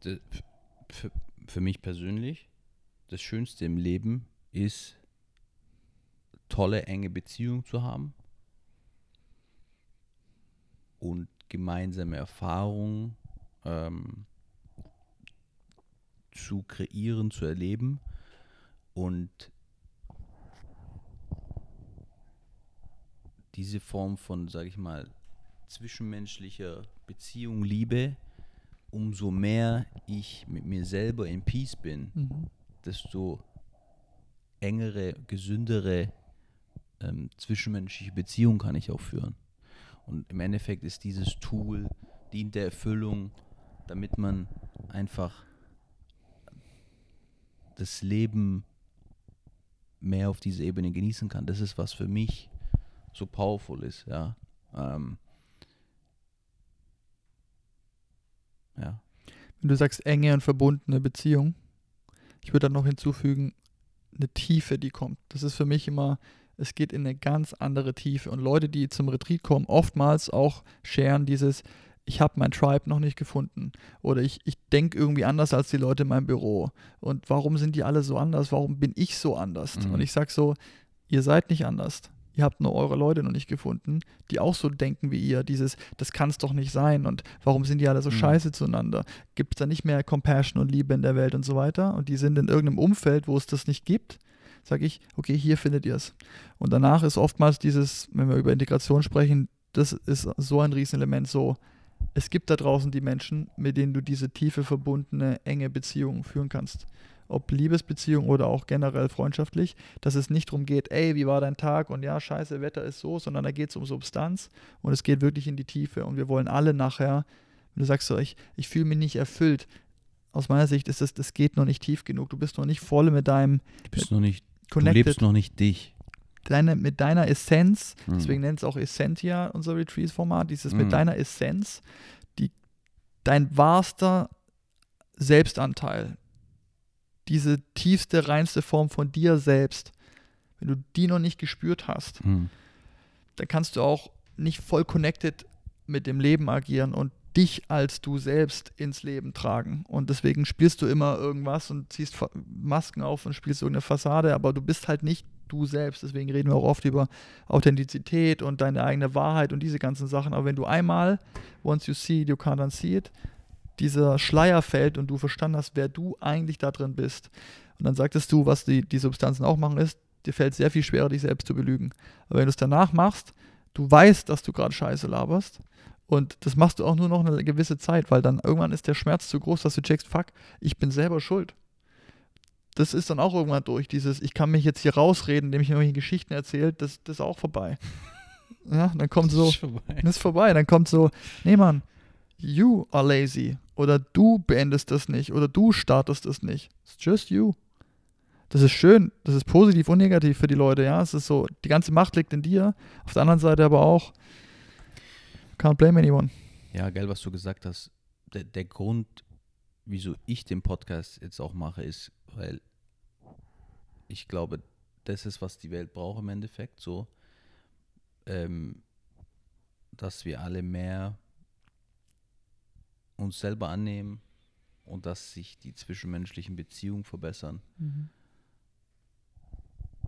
für, für mich persönlich, das Schönste im Leben ist, tolle, enge Beziehungen zu haben und gemeinsame Erfahrungen ähm, zu kreieren, zu erleben und diese Form von, sage ich mal, zwischenmenschlicher Beziehung, Liebe, umso mehr ich mit mir selber in Peace bin, desto engere, gesündere ähm, zwischenmenschliche Beziehungen kann ich auch führen. Und im Endeffekt ist dieses Tool, dient der Erfüllung, damit man einfach das Leben mehr auf dieser Ebene genießen kann. Das ist, was für mich so powerful ist, ja. Ähm, ja.
Wenn du sagst enge und verbundene Beziehung, ich würde dann noch hinzufügen, eine Tiefe, die kommt. Das ist für mich immer, es geht in eine ganz andere Tiefe. Und Leute, die zum Retreat kommen, oftmals auch scheren dieses, ich habe mein Tribe noch nicht gefunden. Oder ich, ich denke irgendwie anders als die Leute in meinem Büro. Und warum sind die alle so anders? Warum bin ich so anders?
Mhm.
Und ich sage so, ihr seid nicht anders. Ihr habt nur eure Leute noch nicht gefunden, die auch so denken wie ihr. Dieses, das kann es doch nicht sein. Und warum sind die alle so
Mhm.
scheiße zueinander? Gibt es da nicht mehr Compassion und Liebe in der Welt und so weiter? Und die sind in irgendeinem Umfeld, wo es das nicht gibt. Sage ich, okay, hier findet ihr es. Und danach ist oftmals dieses, wenn wir über Integration sprechen, das ist so ein Riesenelement. So, es gibt da draußen die Menschen, mit denen du diese tiefe, verbundene, enge Beziehung führen kannst. Ob Liebesbeziehung oder auch generell freundschaftlich, dass es nicht darum geht, ey, wie war dein Tag und ja, scheiße, Wetter ist so, sondern da geht es um Substanz und es geht wirklich in die Tiefe und wir wollen alle nachher, wenn du sagst so, ich, ich fühle mich nicht erfüllt, aus meiner Sicht ist das, das geht noch nicht tief genug. Du bist noch nicht voll mit deinem
Du bist noch nicht, du
Connected,
lebst noch nicht dich.
deine, mit deiner Essenz,
Mhm.
deswegen nennt es auch Essentia, unser Retreat-Format, dieses
Mhm.
mit deiner Essenz, die, dein wahrster Selbstanteil, diese tiefste, reinste Form von dir selbst, wenn du die noch nicht gespürt hast,
Mhm.
dann kannst du auch nicht voll connected mit dem Leben agieren und dich als du selbst ins Leben tragen. Und deswegen spielst du immer irgendwas und ziehst Masken auf und spielst irgendeine Fassade, aber du bist halt nicht du selbst. Deswegen reden wir auch oft über Authentizität und deine eigene Wahrheit und diese ganzen Sachen. Aber wenn du einmal, once you see it, you can't unsee it, dieser Schleier fällt und du verstanden hast, wer du eigentlich da drin bist. Und dann sagtest du, was die, die Substanzen auch machen, ist, dir fällt sehr viel schwerer, dich selbst zu belügen. Aber wenn du es danach machst, du weißt, dass du gerade Scheiße laberst. Und das machst du auch nur noch eine gewisse Zeit, weil dann irgendwann ist der Schmerz zu groß, dass du checkst, fuck, ich bin selber schuld. Das ist dann auch irgendwann durch. Dieses, ich kann mich jetzt hier rausreden, indem ich mir irgendwelche Geschichten erzählt, das, das ist auch vorbei. Ja, dann kommt so,
Das ist vorbei.
das ist vorbei. Dann kommt so, nee Mann, you are lazy. Oder du beendest das nicht. Oder du startest es nicht. It's just you. Das ist schön, das ist positiv und negativ für die Leute, ja. Es ist so, die ganze Macht liegt in dir. Auf der anderen Seite aber auch, can't blame anyone.
Ja, geil, was du gesagt hast. Der, der Grund, wieso ich den Podcast jetzt auch mache, ist, weil ich glaube, das ist, was die Welt braucht im Endeffekt, so, ähm, dass wir alle mehr uns selber annehmen und dass sich die zwischenmenschlichen Beziehungen verbessern.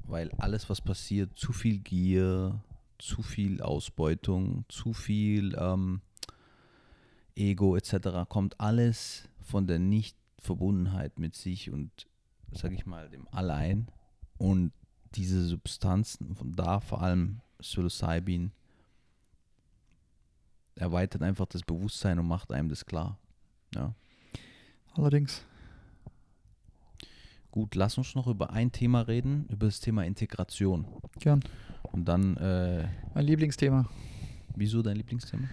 Weil alles, was passiert, zu viel Gier, zu viel Ausbeutung, zu viel ähm, Ego etc., kommt alles von der Nichtverbundenheit mit sich und, sag ich mal, dem Allein. Und diese Substanzen, von da vor allem Psilocybin, erweitert einfach das Bewusstsein und macht einem das klar. Ja.
Allerdings.
Gut, lass uns noch über ein Thema reden, über das Thema Integration.
Gern.
Und dann, äh,
Mein Lieblingsthema.
wieso dein Lieblingsthema?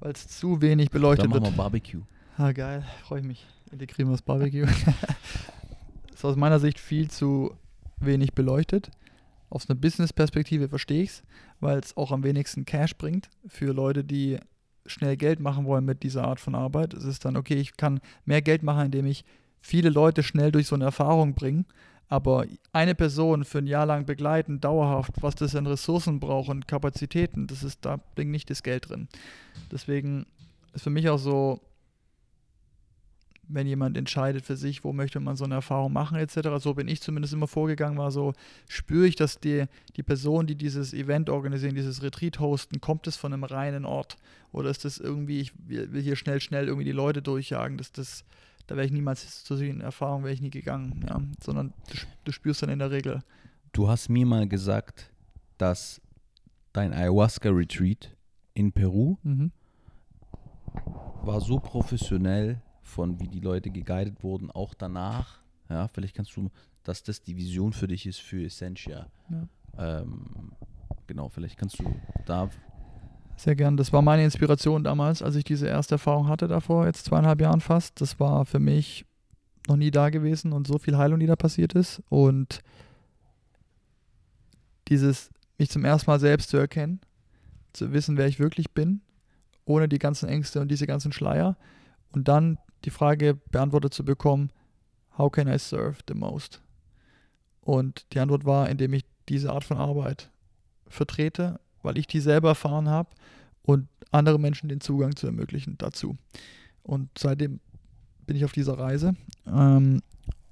Weil es zu wenig beleuchtet
Dann machen
wird.
wir Barbecue.
Ah, geil. Freue ich mich. Integrieren wir das Barbecue. ist aus meiner Sicht viel zu wenig beleuchtet. Aus einer Business-Perspektive verstehe ich es, weil es auch am wenigsten Cash bringt für Leute, die schnell Geld machen wollen mit dieser Art von Arbeit. Es ist dann, okay, ich kann mehr Geld machen, indem ich viele Leute schnell durch so eine Erfahrung bringe. Aber eine Person für ein Jahr lang begleiten, dauerhaft, was das an Ressourcen braucht und Kapazitäten, das ist, da bringt nicht das Geld drin. Deswegen ist für mich auch so, wenn jemand entscheidet für sich, wo möchte man so eine Erfahrung machen, etc. So bin ich zumindest immer vorgegangen, war so, spüre ich, dass die, die Person, die dieses Event organisieren, dieses Retreat hosten, kommt es von einem reinen Ort? Oder ist das irgendwie, ich will hier schnell, schnell irgendwie die Leute durchjagen, dass das, da wäre ich niemals zu solchen Erfahrungen wäre ich nie gegangen, ja. Sondern du, du spürst dann in der Regel.
Du hast mir mal gesagt, dass dein Ayahuasca-Retreat in Peru
Mhm.
war so professionell von wie die Leute geguidet wurden, auch danach. Ja, vielleicht kannst du, dass das die Vision für dich ist für Essentia.
Ja.
Ähm, genau, vielleicht kannst du da.
Sehr gern. Das war meine Inspiration damals, als ich diese erste Erfahrung hatte davor, jetzt zweieinhalb Jahren fast. Das war für mich noch nie da gewesen und so viel Heilung, die da passiert ist. Und dieses, mich zum ersten Mal selbst zu erkennen, zu wissen, wer ich wirklich bin, ohne die ganzen Ängste und diese ganzen Schleier. Und dann die Frage beantwortet zu bekommen, how can I serve the most? Und die Antwort war, indem ich diese Art von Arbeit vertrete, weil ich die selber erfahren habe und andere Menschen den Zugang zu ermöglichen dazu. Und seitdem bin ich auf dieser Reise. Ähm,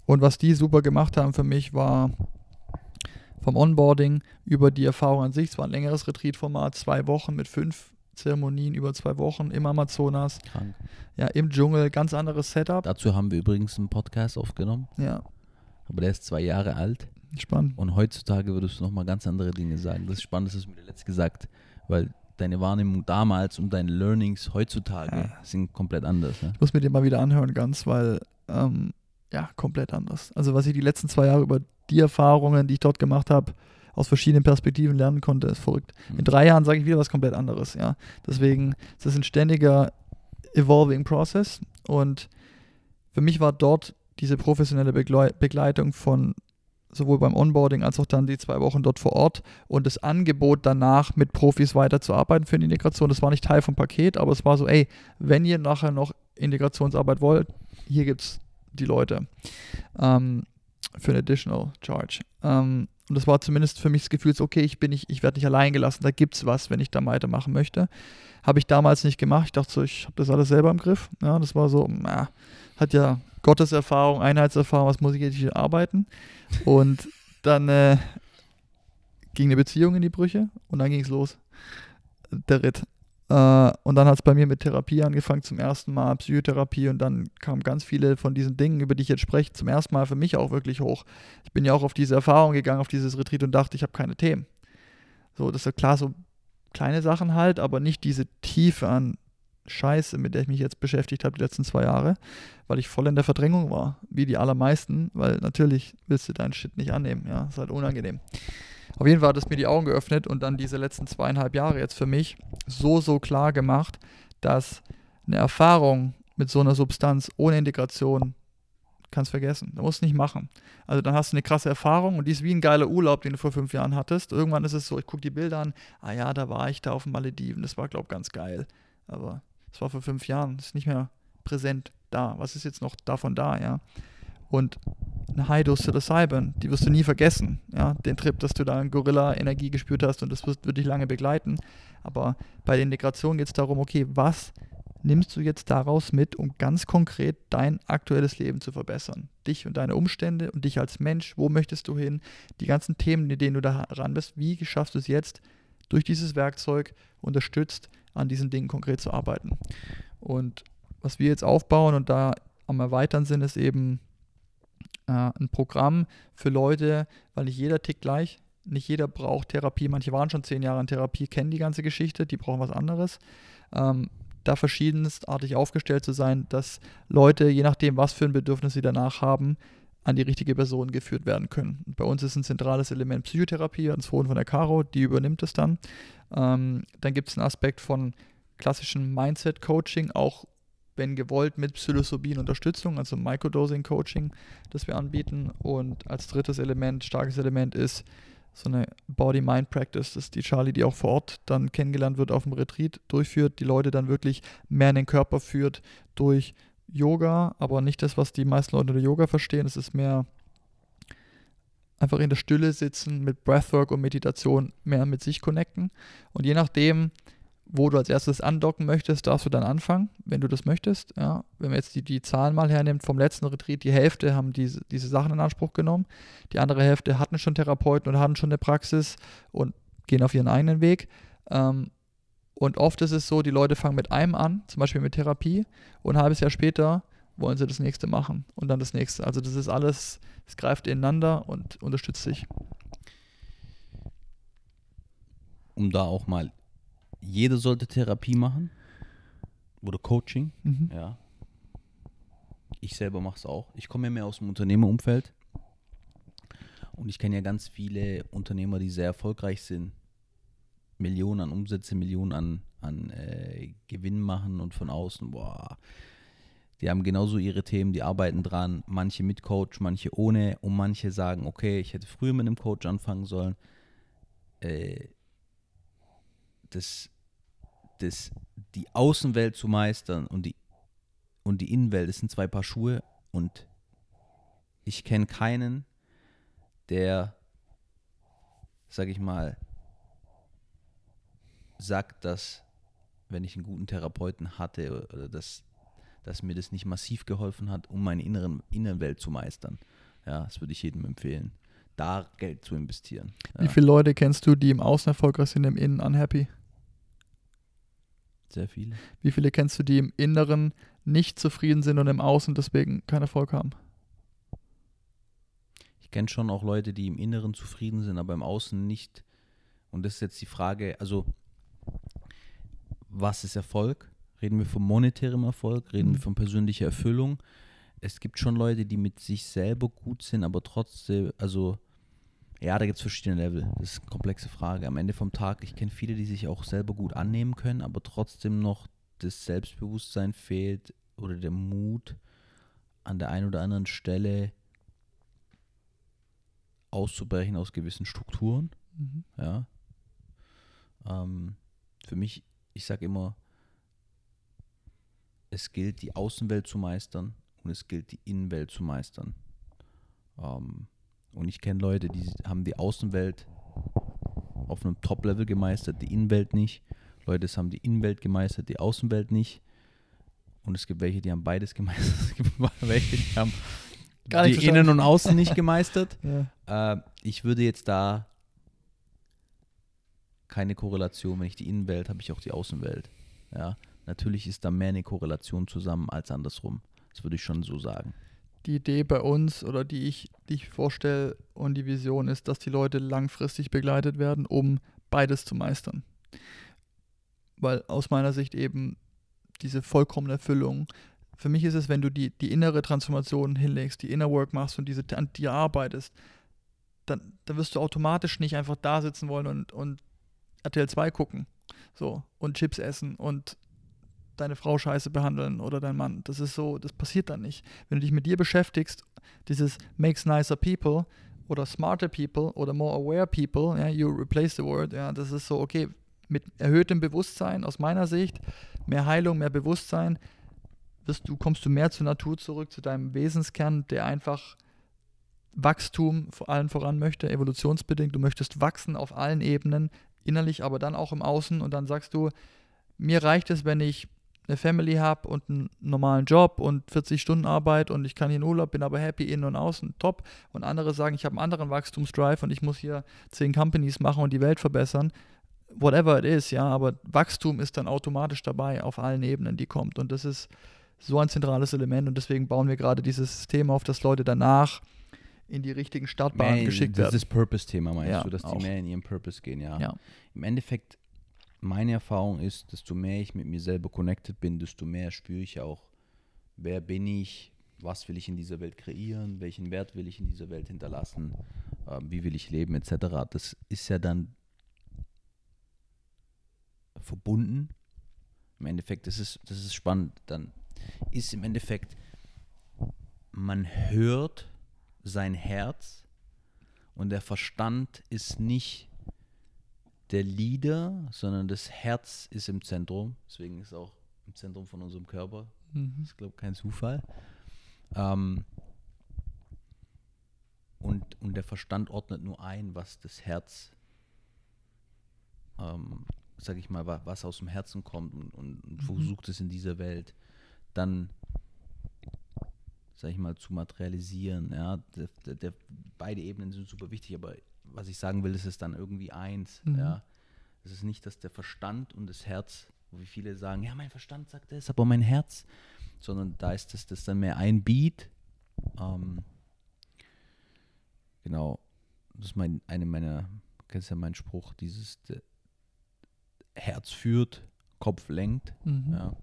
und was die super gemacht haben für mich war vom Onboarding über die Erfahrung an sich. Es war ein längeres Retreat-Format, zwei Wochen mit fünf Zeremonien über zwei Wochen im Amazonas,
Krank.
ja, im Dschungel, ganz anderes Setup.
Dazu haben wir übrigens einen Podcast aufgenommen,
Ja,
aber der ist zwei Jahre alt
spannend.
und heutzutage würdest du nochmal ganz andere Dinge sagen. Das ist spannend, das hast du mir letzt gesagt, weil deine Wahrnehmung damals und deine Learnings heutzutage
Ja.
sind komplett anders. Ne?
Ich muss mir den mal wieder anhören, ganz, weil, ähm, ja, komplett anders. Also, was ich die letzten zwei Jahre über die Erfahrungen, die ich dort gemacht habe, aus verschiedenen Perspektiven lernen konnte, ist verrückt.
Mhm.
In drei Jahren sage ich wieder was komplett anderes, ja. Deswegen ist das ein ständiger evolving Process und für mich war dort diese professionelle Beglei Begleitung von sowohl beim Onboarding als auch dann die zwei Wochen dort vor Ort und das Angebot danach mit Profis weiterzuarbeiten für die Integration. Das war nicht Teil vom Paket, aber es war so, ey, wenn ihr nachher noch Integrationsarbeit wollt, hier gibt es die Leute ähm, für ein Additional Charge. Ähm, und das war zumindest für mich das Gefühl, okay, ich bin nicht, ich werde nicht allein gelassen, da es was, wenn ich da weitermachen möchte. Habe ich damals nicht gemacht. Ich dachte so, ich habe das alles selber im Griff. Ja, das war so, na, hat ja Gotteserfahrung, Einheitserfahrung, was muss ich jetzt hier arbeiten? Und dann äh, ging eine Beziehung in die Brüche und dann ging es los. Der Ritt. Äh, und dann hat es bei mir mit Therapie angefangen, zum ersten Mal Psychotherapie und dann kamen ganz viele von diesen Dingen, über die ich jetzt spreche, zum ersten Mal für mich auch wirklich hoch. Ich bin ja auch auf diese Erfahrung gegangen, auf dieses Retreat und dachte, ich habe keine Themen. So, das ist klar, so kleine Sachen halt, aber nicht diese Tiefe an Scheiße, mit der ich mich jetzt beschäftigt habe die letzten zwei Jahre, weil ich voll in der Verdrängung war, wie die allermeisten, weil natürlich willst du deinen Shit nicht annehmen, ja, ist halt unangenehm. Auf jeden Fall hat es mir die Augen geöffnet und dann diese letzten zweieinhalb Jahre jetzt für mich so, so klar gemacht, dass eine Erfahrung mit so einer Substanz ohne Integration kannst vergessen. Da musst du nicht machen. Also dann hast du eine krasse Erfahrung und die ist wie ein geiler Urlaub, den du vor fünf Jahren hattest. Irgendwann ist es so, ich gucke die Bilder an, ah ja, da war ich da auf den Malediven, das war, glaube ich, ganz geil. Aber das war vor fünf Jahren, das ist nicht mehr präsent da. Was ist jetzt noch davon da, ja? Und eine High Dose Psilocybin, die wirst du nie vergessen, ja? Den Trip, dass du da Gorilla-Energie gespürt hast und das wird, wird dich lange begleiten. Aber bei der Integration geht es darum, okay, was nimmst du jetzt daraus mit, um ganz konkret dein aktuelles Leben zu verbessern? Dich und deine Umstände und dich als Mensch, wo möchtest du hin? Die ganzen Themen, in denen du da ran bist, wie schaffst du es jetzt, durch dieses Werkzeug unterstützt, an diesen Dingen konkret zu arbeiten? Und was wir jetzt aufbauen und da am Erweitern sind, ist eben äh, ein Programm für Leute, weil nicht jeder tickt gleich. Nicht jeder braucht Therapie. Manche waren schon zehn Jahre in Therapie, kennen die ganze Geschichte, die brauchen was anderes. Ähm, da verschiedenstartig aufgestellt zu sein, dass Leute, je nachdem, was für ein Bedürfnis sie danach haben, an die richtige Person geführt werden können. bei uns ist ein zentrales Element Psychotherapie, es vorhin von der Caro, die übernimmt es dann. Ähm, dann gibt es einen Aspekt von klassischem Mindset-Coaching, auch wenn gewollt mit Psilocybin Unterstützung, also Microdosing-Coaching, das wir anbieten. Und als drittes Element, starkes Element ist so eine Body-Mind-Practice, das ist die Charlie, die auch vor Ort dann kennengelernt wird, auf dem Retreat durchführt, die Leute dann wirklich mehr in den Körper führt durch Yoga, aber nicht das, was die meisten Leute unter Yoga verstehen. Es ist mehr einfach in der Stille sitzen, mit Breathwork und Meditation mehr mit sich connecten. Und je nachdem, wo du als erstes andocken möchtest, darfst du dann anfangen, wenn du das möchtest. Ja. Wenn man jetzt die, die Zahlen mal hernimmt vom letzten Retreat, die Hälfte haben diese, diese Sachen in Anspruch genommen, die andere Hälfte hatten schon Therapeuten und hatten schon eine Praxis und gehen auf ihren eigenen Weg. Ähm, und oft ist es so, die Leute fangen mit einem an, zum Beispiel mit Therapie, und ein halbes Jahr später wollen sie das nächste machen und dann das nächste. Also das ist alles, es greift ineinander und unterstützt sich.
Um da auch mal jeder sollte Therapie machen oder Coaching. Mhm. Ja. Ich selber mache es auch. Ich komme ja mehr aus dem Unternehmerumfeld und ich kenne ja ganz viele Unternehmer, die sehr erfolgreich sind. Millionen an Umsätze, Millionen an, an äh, Gewinn machen und von außen, boah, die haben genauso ihre Themen, die arbeiten dran, manche mit Coach, manche ohne. Und manche sagen, okay, ich hätte früher mit einem Coach anfangen sollen. Äh, das, das, die Außenwelt zu meistern und die, und die Innenwelt, das sind zwei Paar Schuhe. Und ich kenne keinen, der, sag ich mal, sagt, dass wenn ich einen guten Therapeuten hatte oder dass, dass mir das nicht massiv geholfen hat, um meine inneren Innenwelt zu meistern. Ja, das würde ich jedem empfehlen, da Geld zu investieren.
Ja. Wie viele Leute kennst du, die im Außen erfolgreich sind, im Innen unhappy?
Sehr viele.
Wie viele kennst du, die im Inneren nicht zufrieden sind und im Außen deswegen keinen Erfolg haben?
Ich kenne schon auch Leute, die im Inneren zufrieden sind, aber im Außen nicht. Und das ist jetzt die Frage, also was ist Erfolg? Reden wir von monetärem Erfolg? Reden mhm. wir von persönlicher Erfüllung? Es gibt schon Leute, die mit sich selber gut sind, aber trotzdem, also ja, da gibt es verschiedene Level. Das ist eine komplexe Frage. Am Ende vom Tag, ich kenne viele, die sich auch selber gut annehmen können, aber trotzdem noch das Selbstbewusstsein fehlt oder der Mut an der einen oder anderen Stelle auszubrechen aus gewissen Strukturen. Mhm. Ja. Ähm, für mich, ich sage immer, es gilt, die Außenwelt zu meistern und es gilt, die Innenwelt zu meistern. Ähm, und ich kenne Leute, die haben die Außenwelt auf einem Top-Level gemeistert, die Innenwelt nicht. Leute haben die Innenwelt gemeistert, die Außenwelt nicht. Und es gibt welche, die haben beides gemeistert. Es gibt welche, die haben die Innen und Außen nicht gemeistert. ja. äh, ich würde jetzt da keine Korrelation. Wenn ich die Innenwelt habe, ich auch die Außenwelt. Ja, natürlich ist da mehr eine Korrelation zusammen als andersrum. Das würde ich schon so sagen
die Idee bei uns oder die ich, die ich vorstelle und die Vision ist, dass die Leute langfristig begleitet werden, um beides zu meistern. Weil aus meiner Sicht eben diese vollkommene Erfüllung, für mich ist es, wenn du die, die innere Transformation hinlegst, die Inner Work machst und diese, an dir arbeitest, dann, dann wirst du automatisch nicht einfach da sitzen wollen und, und RTL 2 gucken. So, und Chips essen und deine Frau scheiße behandeln oder dein Mann. Das ist so, das passiert dann nicht. Wenn du dich mit dir beschäftigst, dieses makes nicer people oder smarter people oder more aware people, ja, you replace the word, ja, das ist so, okay, mit erhöhtem Bewusstsein aus meiner Sicht, mehr Heilung, mehr Bewusstsein, wirst du, kommst du mehr zur Natur zurück, zu deinem Wesenskern, der einfach Wachstum vor allem voran möchte, evolutionsbedingt. Du möchtest wachsen auf allen Ebenen, innerlich, aber dann auch im Außen. Und dann sagst du, mir reicht es, wenn ich eine Family habe und einen normalen Job und 40 Stunden Arbeit und ich kann hier in Urlaub, bin aber happy innen und außen, top. Und andere sagen, ich habe einen anderen Wachstumsdrive und ich muss hier 10 Companies machen und die Welt verbessern. Whatever it is, ja, aber Wachstum ist dann automatisch dabei auf allen Ebenen, die kommt. Und das ist so ein zentrales Element und deswegen bauen wir gerade dieses System auf, dass Leute danach in die richtigen Startbahnen geschickt werden.
Das ist das Purpose-Thema, meinst
Ja,
du, dass
auch.
die mehr in ihren Purpose gehen, ja.
Ja.
Im Endeffekt, meine Erfahrung ist, desto mehr ich mit mir selber connected bin, desto mehr spüre ich auch, wer bin ich, was will ich in dieser Welt kreieren, welchen Wert will ich in dieser Welt hinterlassen, ähm, wie will ich leben, etc. Das ist ja dann verbunden. Im Endeffekt, das ist, das ist spannend. Dann ist im Endeffekt, man hört sein Herz und der Verstand ist nicht der Leader, sondern das Herz ist im Zentrum. Deswegen ist es auch im Zentrum von unserem Körper.
Mhm.
Das ist, glaube ich, kein Zufall. Ähm, und, und der Verstand ordnet nur ein, was das Herz, ähm, sag ich mal, wa- was aus dem Herzen kommt und, und, und versucht es in dieser Welt dann, sag ich mal, zu materialisieren. Ja, der, der, beide Ebenen sind super wichtig, aber was ich sagen will, ist es dann irgendwie eins.
Mhm.
Ja, es ist nicht, dass der Verstand und das Herz, wie viele sagen, ja, mein Verstand sagt das, aber mein Herz, sondern da ist das, das dann mehr ein Beat. Ähm, genau, das ist mein, eine meiner, kennst ja meinen Spruch, dieses der Herz führt, Kopf lenkt.
Mhm.
Ja.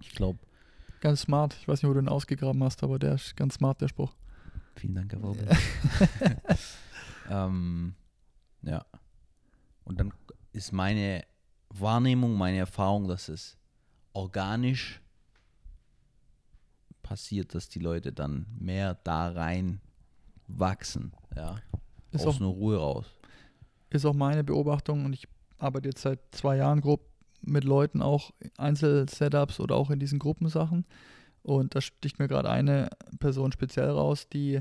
Ich glaube,
Ganz smart. Ich weiß nicht, wo du den ausgegraben hast, aber der ist ganz smart, der Spruch.
vielen Dank, Herr Waubel. ähm, ja. Und dann ist meine Wahrnehmung, meine Erfahrung, dass es organisch passiert, dass die Leute dann mehr da rein wachsen, ja,
Ist
aus
auch,
einer Ruhe raus.
ist auch meine Beobachtung und ich arbeite jetzt seit zwei Jahren grob mit Leuten, auch Einzelsetups oder auch in diesen Gruppensachen. Und da sticht mir gerade eine Person speziell raus, die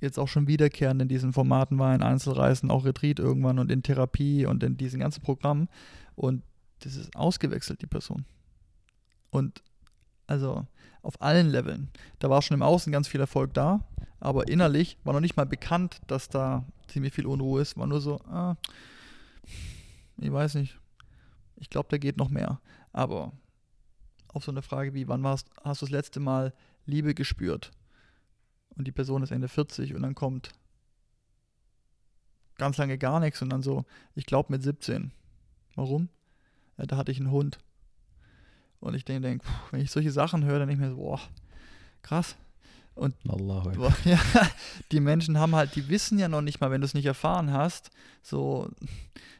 jetzt auch schon wiederkehrend in diesen Formaten war, in Einzelreisen, auch Retreat irgendwann und in Therapie und in diesen ganzen Programmen. Und das ist ausgewechselt, die Person. Und also auf allen Leveln. Da war schon im Außen ganz viel Erfolg da, aber innerlich war noch nicht mal bekannt, dass da ziemlich viel Unruhe ist. War nur so, ah, ich weiß nicht. Ich glaube, da geht noch mehr. Aber auf so eine Frage wie, wann warst, hast du das letzte Mal Liebe gespürt? Und die Person ist Ende 40 und dann kommt ganz lange gar nichts und dann so, ich glaube mit 17. Warum? Ja, da hatte ich einen Hund. Und ich denke, denk, wenn ich solche Sachen höre, dann denke ich mir so, boah, krass. Boah, ja, die Menschen haben halt, die wissen ja noch nicht mal, wenn du es nicht erfahren hast, so,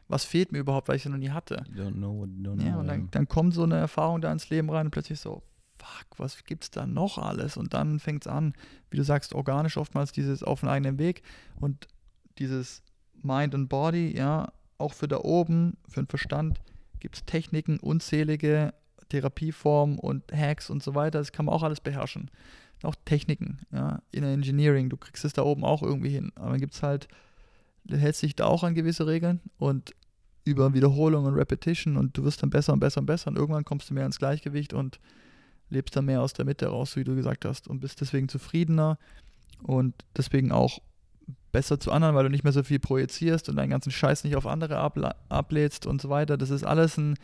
was fehlt mir überhaupt, weil ich es ja noch nie hatte.
Don't know don't
Ja,
know.
und dann, dann kommt so eine Erfahrung da ins Leben rein und plötzlich so, fuck, was gibt's da noch alles? Und dann fängt es an, wie du sagst, organisch oftmals dieses auf den eigenen Weg und dieses Mind and Body, ja, auch für da oben, für den Verstand, gibt es Techniken, unzählige Therapieformen und Hacks und so weiter. Das kann man auch alles beherrschen. Auch Techniken, ja, Inner Engineering, du kriegst es da oben auch irgendwie hin. Aber dann gibt es halt, du hältst dich da auch an gewisse Regeln und über Wiederholung und Repetition und du wirst dann besser und besser und besser und irgendwann kommst du mehr ins Gleichgewicht und lebst dann mehr aus der Mitte raus, wie du gesagt hast und bist deswegen zufriedener und deswegen auch besser zu anderen, weil du nicht mehr so viel projizierst und deinen ganzen Scheiß nicht auf andere ablädst und so weiter. Das ist alles ein,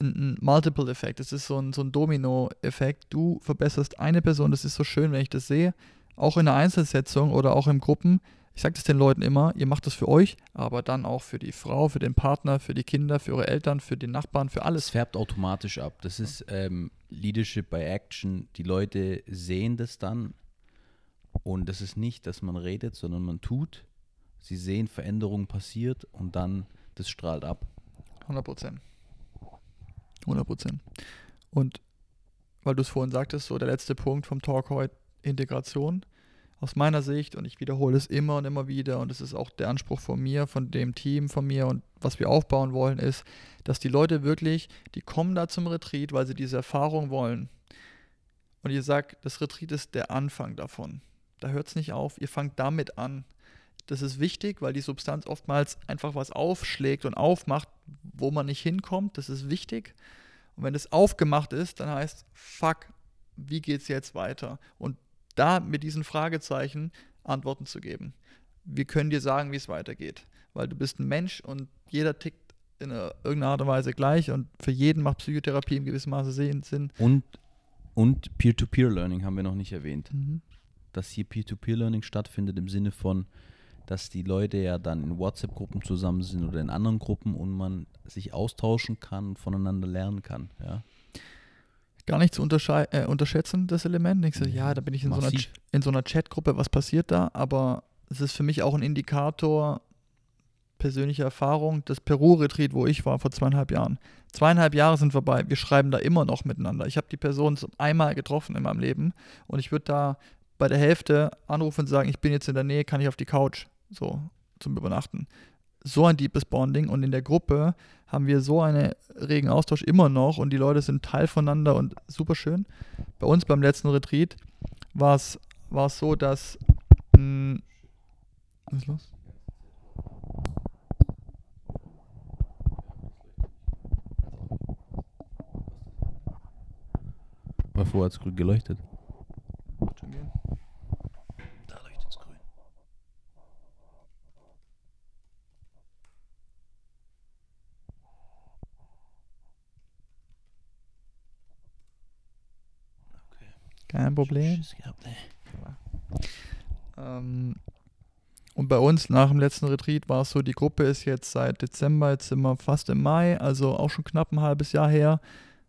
ein, Multiple-Effekt. Das ist so ein, so ein Domino-Effekt. Du verbesserst eine Person, das ist so schön, wenn ich das sehe, auch in der Einzelsetzung oder auch in Gruppen. Ich sage das den Leuten immer, ihr macht das für euch, aber dann auch für die Frau, für den Partner, für die Kinder, für eure Eltern, für den Nachbarn, für
Es
alles.
färbt automatisch ab. Das ist ähm, Leadership by Action. Die Leute sehen das dann und das ist nicht, dass man redet, sondern man tut. Sie sehen, Veränderung passiert und dann das strahlt ab.
100 Prozent. 100 Prozent. Und weil du es vorhin sagtest, so der letzte Punkt vom Talk heute, Integration. Aus meiner Sicht, und ich wiederhole es immer und immer wieder, und es ist auch der Anspruch von mir, von dem Team, von mir und was wir aufbauen wollen, ist, dass die Leute wirklich, die kommen da zum Retreat, weil sie diese Erfahrung wollen. Und ihr sagt, das Retreat ist der Anfang davon. Da hört es nicht auf, ihr fangt damit an. Das ist wichtig, weil die Substanz oftmals einfach was aufschlägt und aufmacht, wo man nicht hinkommt. Das ist wichtig. Und wenn es aufgemacht ist, dann heißt, fuck, wie geht es jetzt weiter? Und da mit diesen Fragezeichen Antworten zu geben. Wir können dir sagen, wie es weitergeht, weil du bist ein Mensch und jeder tickt in irgendeiner Art und Weise gleich und für jeden macht Psychotherapie in gewissem Maße Sinn.
Und, und Peer-to-Peer-Learning haben wir noch nicht erwähnt.
Mhm.
Dass hier Peer-to-Peer-Learning stattfindet im Sinne von, dass die Leute ja dann in WhatsApp-Gruppen zusammen sind oder in anderen Gruppen und man sich austauschen kann und voneinander lernen kann. Ja.
Gar nicht zu äh, unterschätzen, das Element. Ich so, ja, da bin ich in so, einer, in so einer Chatgruppe, was passiert da? Aber es ist für mich auch ein Indikator persönlicher Erfahrung. Das Peru-Retreat, wo ich war vor zweieinhalb Jahren. Zweieinhalb Jahre sind vorbei. Wir schreiben da immer noch miteinander. Ich habe die Person einmal getroffen in meinem Leben und ich würde da bei der Hälfte anrufen und sagen, ich bin jetzt in der Nähe, kann ich auf die Couch so zum Übernachten. So ein deepes Bonding und in der Gruppe haben wir so einen regen Austausch immer noch und die Leute sind Teil voneinander und super schön. Bei uns beim letzten Retreat war es so, dass. Mh, hm, was ist los?
War hat es grün geleuchtet.
Kein Problem. Ähm, und bei uns nach dem letzten Retreat war es so, die Gruppe ist jetzt seit Dezember, jetzt sind wir fast im Mai, also auch schon knapp ein halbes Jahr her,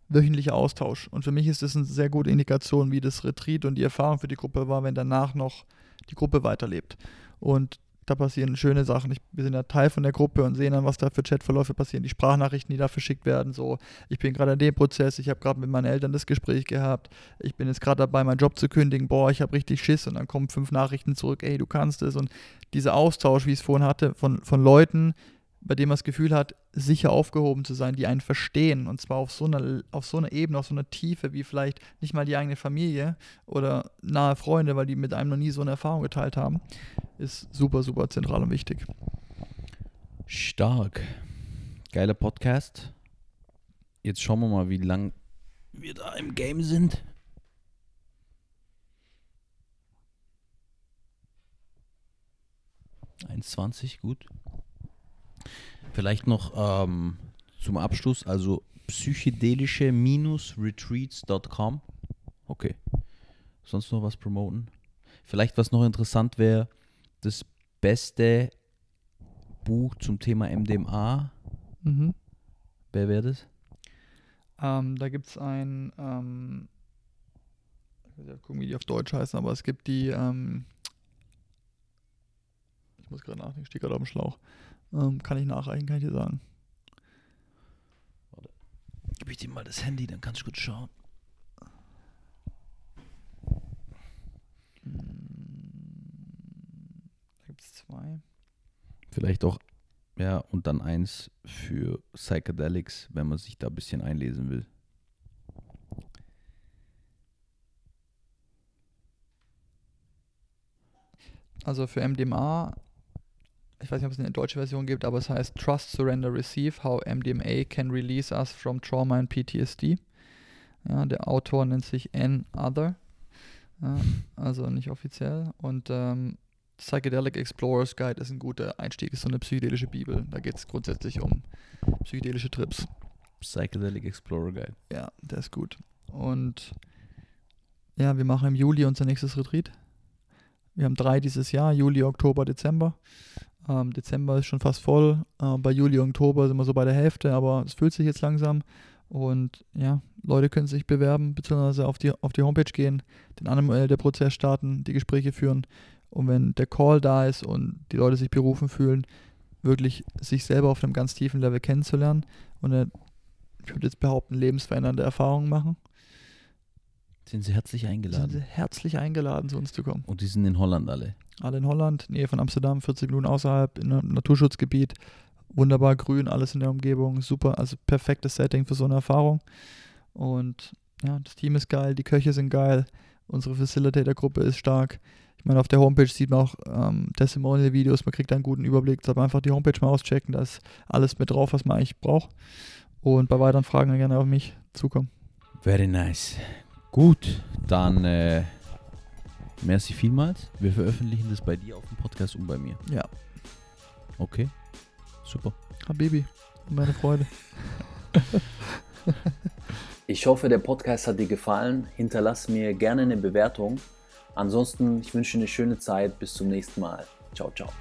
wöchentlicher Austausch. Und für mich ist das eine sehr gute Indikation, wie das Retreat und die Erfahrung für die Gruppe war, wenn danach noch die Gruppe weiterlebt. Und da passieren schöne Sachen. Ich, wir sind ja Teil von der Gruppe und sehen dann, was da für Chatverläufe passieren, die Sprachnachrichten, die da verschickt werden. So, ich bin gerade in dem Prozess, ich habe gerade mit meinen Eltern das Gespräch gehabt, ich bin jetzt gerade dabei, meinen Job zu kündigen, boah, ich habe richtig Schiss und dann kommen fünf Nachrichten zurück, ey, du kannst es. Und dieser Austausch, wie ich es vorhin hatte, von, von Leuten, bei dem man das Gefühl hat, sicher aufgehoben zu sein, die einen verstehen. Und zwar auf so, einer, auf so einer Ebene, auf so einer Tiefe, wie vielleicht nicht mal die eigene Familie oder nahe Freunde, weil die mit einem noch nie so eine Erfahrung geteilt haben, ist super, super zentral und wichtig.
Stark. Geiler Podcast. Jetzt schauen wir mal, wie lang wir da im Game sind. Eins gut. Vielleicht noch ähm, zum Abschluss, also psychedelische-retreats.com. Okay. Sonst noch was promoten? Vielleicht was noch interessant wäre, das beste Buch zum Thema MDMA.
Mhm.
Wer wäre das?
Ähm, da gibt es ein, ähm, ich weiß nicht gucken, wie die auf Deutsch heißen, aber es gibt die, ähm, ich muss gerade nachdenken, ich stehe gerade auf dem Schlauch. Ähm, kann ich nachreichen, kann ich dir sagen.
Warte. Gib ich dir mal das Handy, dann kannst du gut schauen.
Hm, da gibt es zwei.
Vielleicht auch, ja, und dann eins für Psychedelics, wenn man sich da ein bisschen einlesen will.
Also für MDMA ich weiß nicht, ob es eine deutsche Version gibt, aber es heißt Trust, Surrender, Receive, How MDMA Can Release Us from Trauma and PTSD. Ja, der Autor nennt sich N. Other, ja, also nicht offiziell. Und ähm, Psychedelic Explorers Guide ist ein guter Einstieg, ist so eine psychedelische Bibel. Da geht es grundsätzlich um psychedelische Trips.
Psychedelic Explorer Guide.
Ja, der ist gut. Und ja, wir machen im Juli unser nächstes Retreat. Wir haben drei dieses Jahr, Juli, Oktober, Dezember. Ähm, Dezember ist schon fast voll. Äh, bei Juli Oktober sind wir so bei der Hälfte, aber es fühlt sich jetzt langsam. Und ja, Leute können sich bewerben, beziehungsweise auf die, auf die Homepage gehen, den Animal der Prozess starten, die Gespräche führen. Und wenn der Call da ist und die Leute sich berufen fühlen, wirklich sich selber auf einem ganz tiefen Level kennenzulernen und eine, ich würde jetzt behaupten, lebensverändernde Erfahrungen machen.
Sind sie herzlich eingeladen?
Sind sie herzlich eingeladen, zu uns zu kommen.
Und die sind in Holland alle.
Alle in Holland, Nähe von Amsterdam, 40 Minuten außerhalb, in einem Naturschutzgebiet. Wunderbar grün, alles in der Umgebung, super, also perfektes Setting für so eine Erfahrung. Und ja, das Team ist geil, die Köche sind geil, unsere Facilitator-Gruppe ist stark. Ich meine, auf der Homepage sieht man auch ähm, Testimonial-Videos, man kriegt einen guten Überblick. Deshalb einfach die Homepage mal auschecken, da ist alles mit drauf, was man eigentlich braucht. Und bei weiteren Fragen gerne auf mich zukommen.
Very nice. Gut, dann äh, merci vielmals. Wir veröffentlichen das bei dir auf dem Podcast und bei mir.
Ja.
Okay, super.
Habibi, meine Freude.
Ich hoffe, der Podcast hat dir gefallen. Hinterlass mir gerne eine Bewertung. Ansonsten, ich wünsche dir eine schöne Zeit. Bis zum nächsten Mal. Ciao, ciao.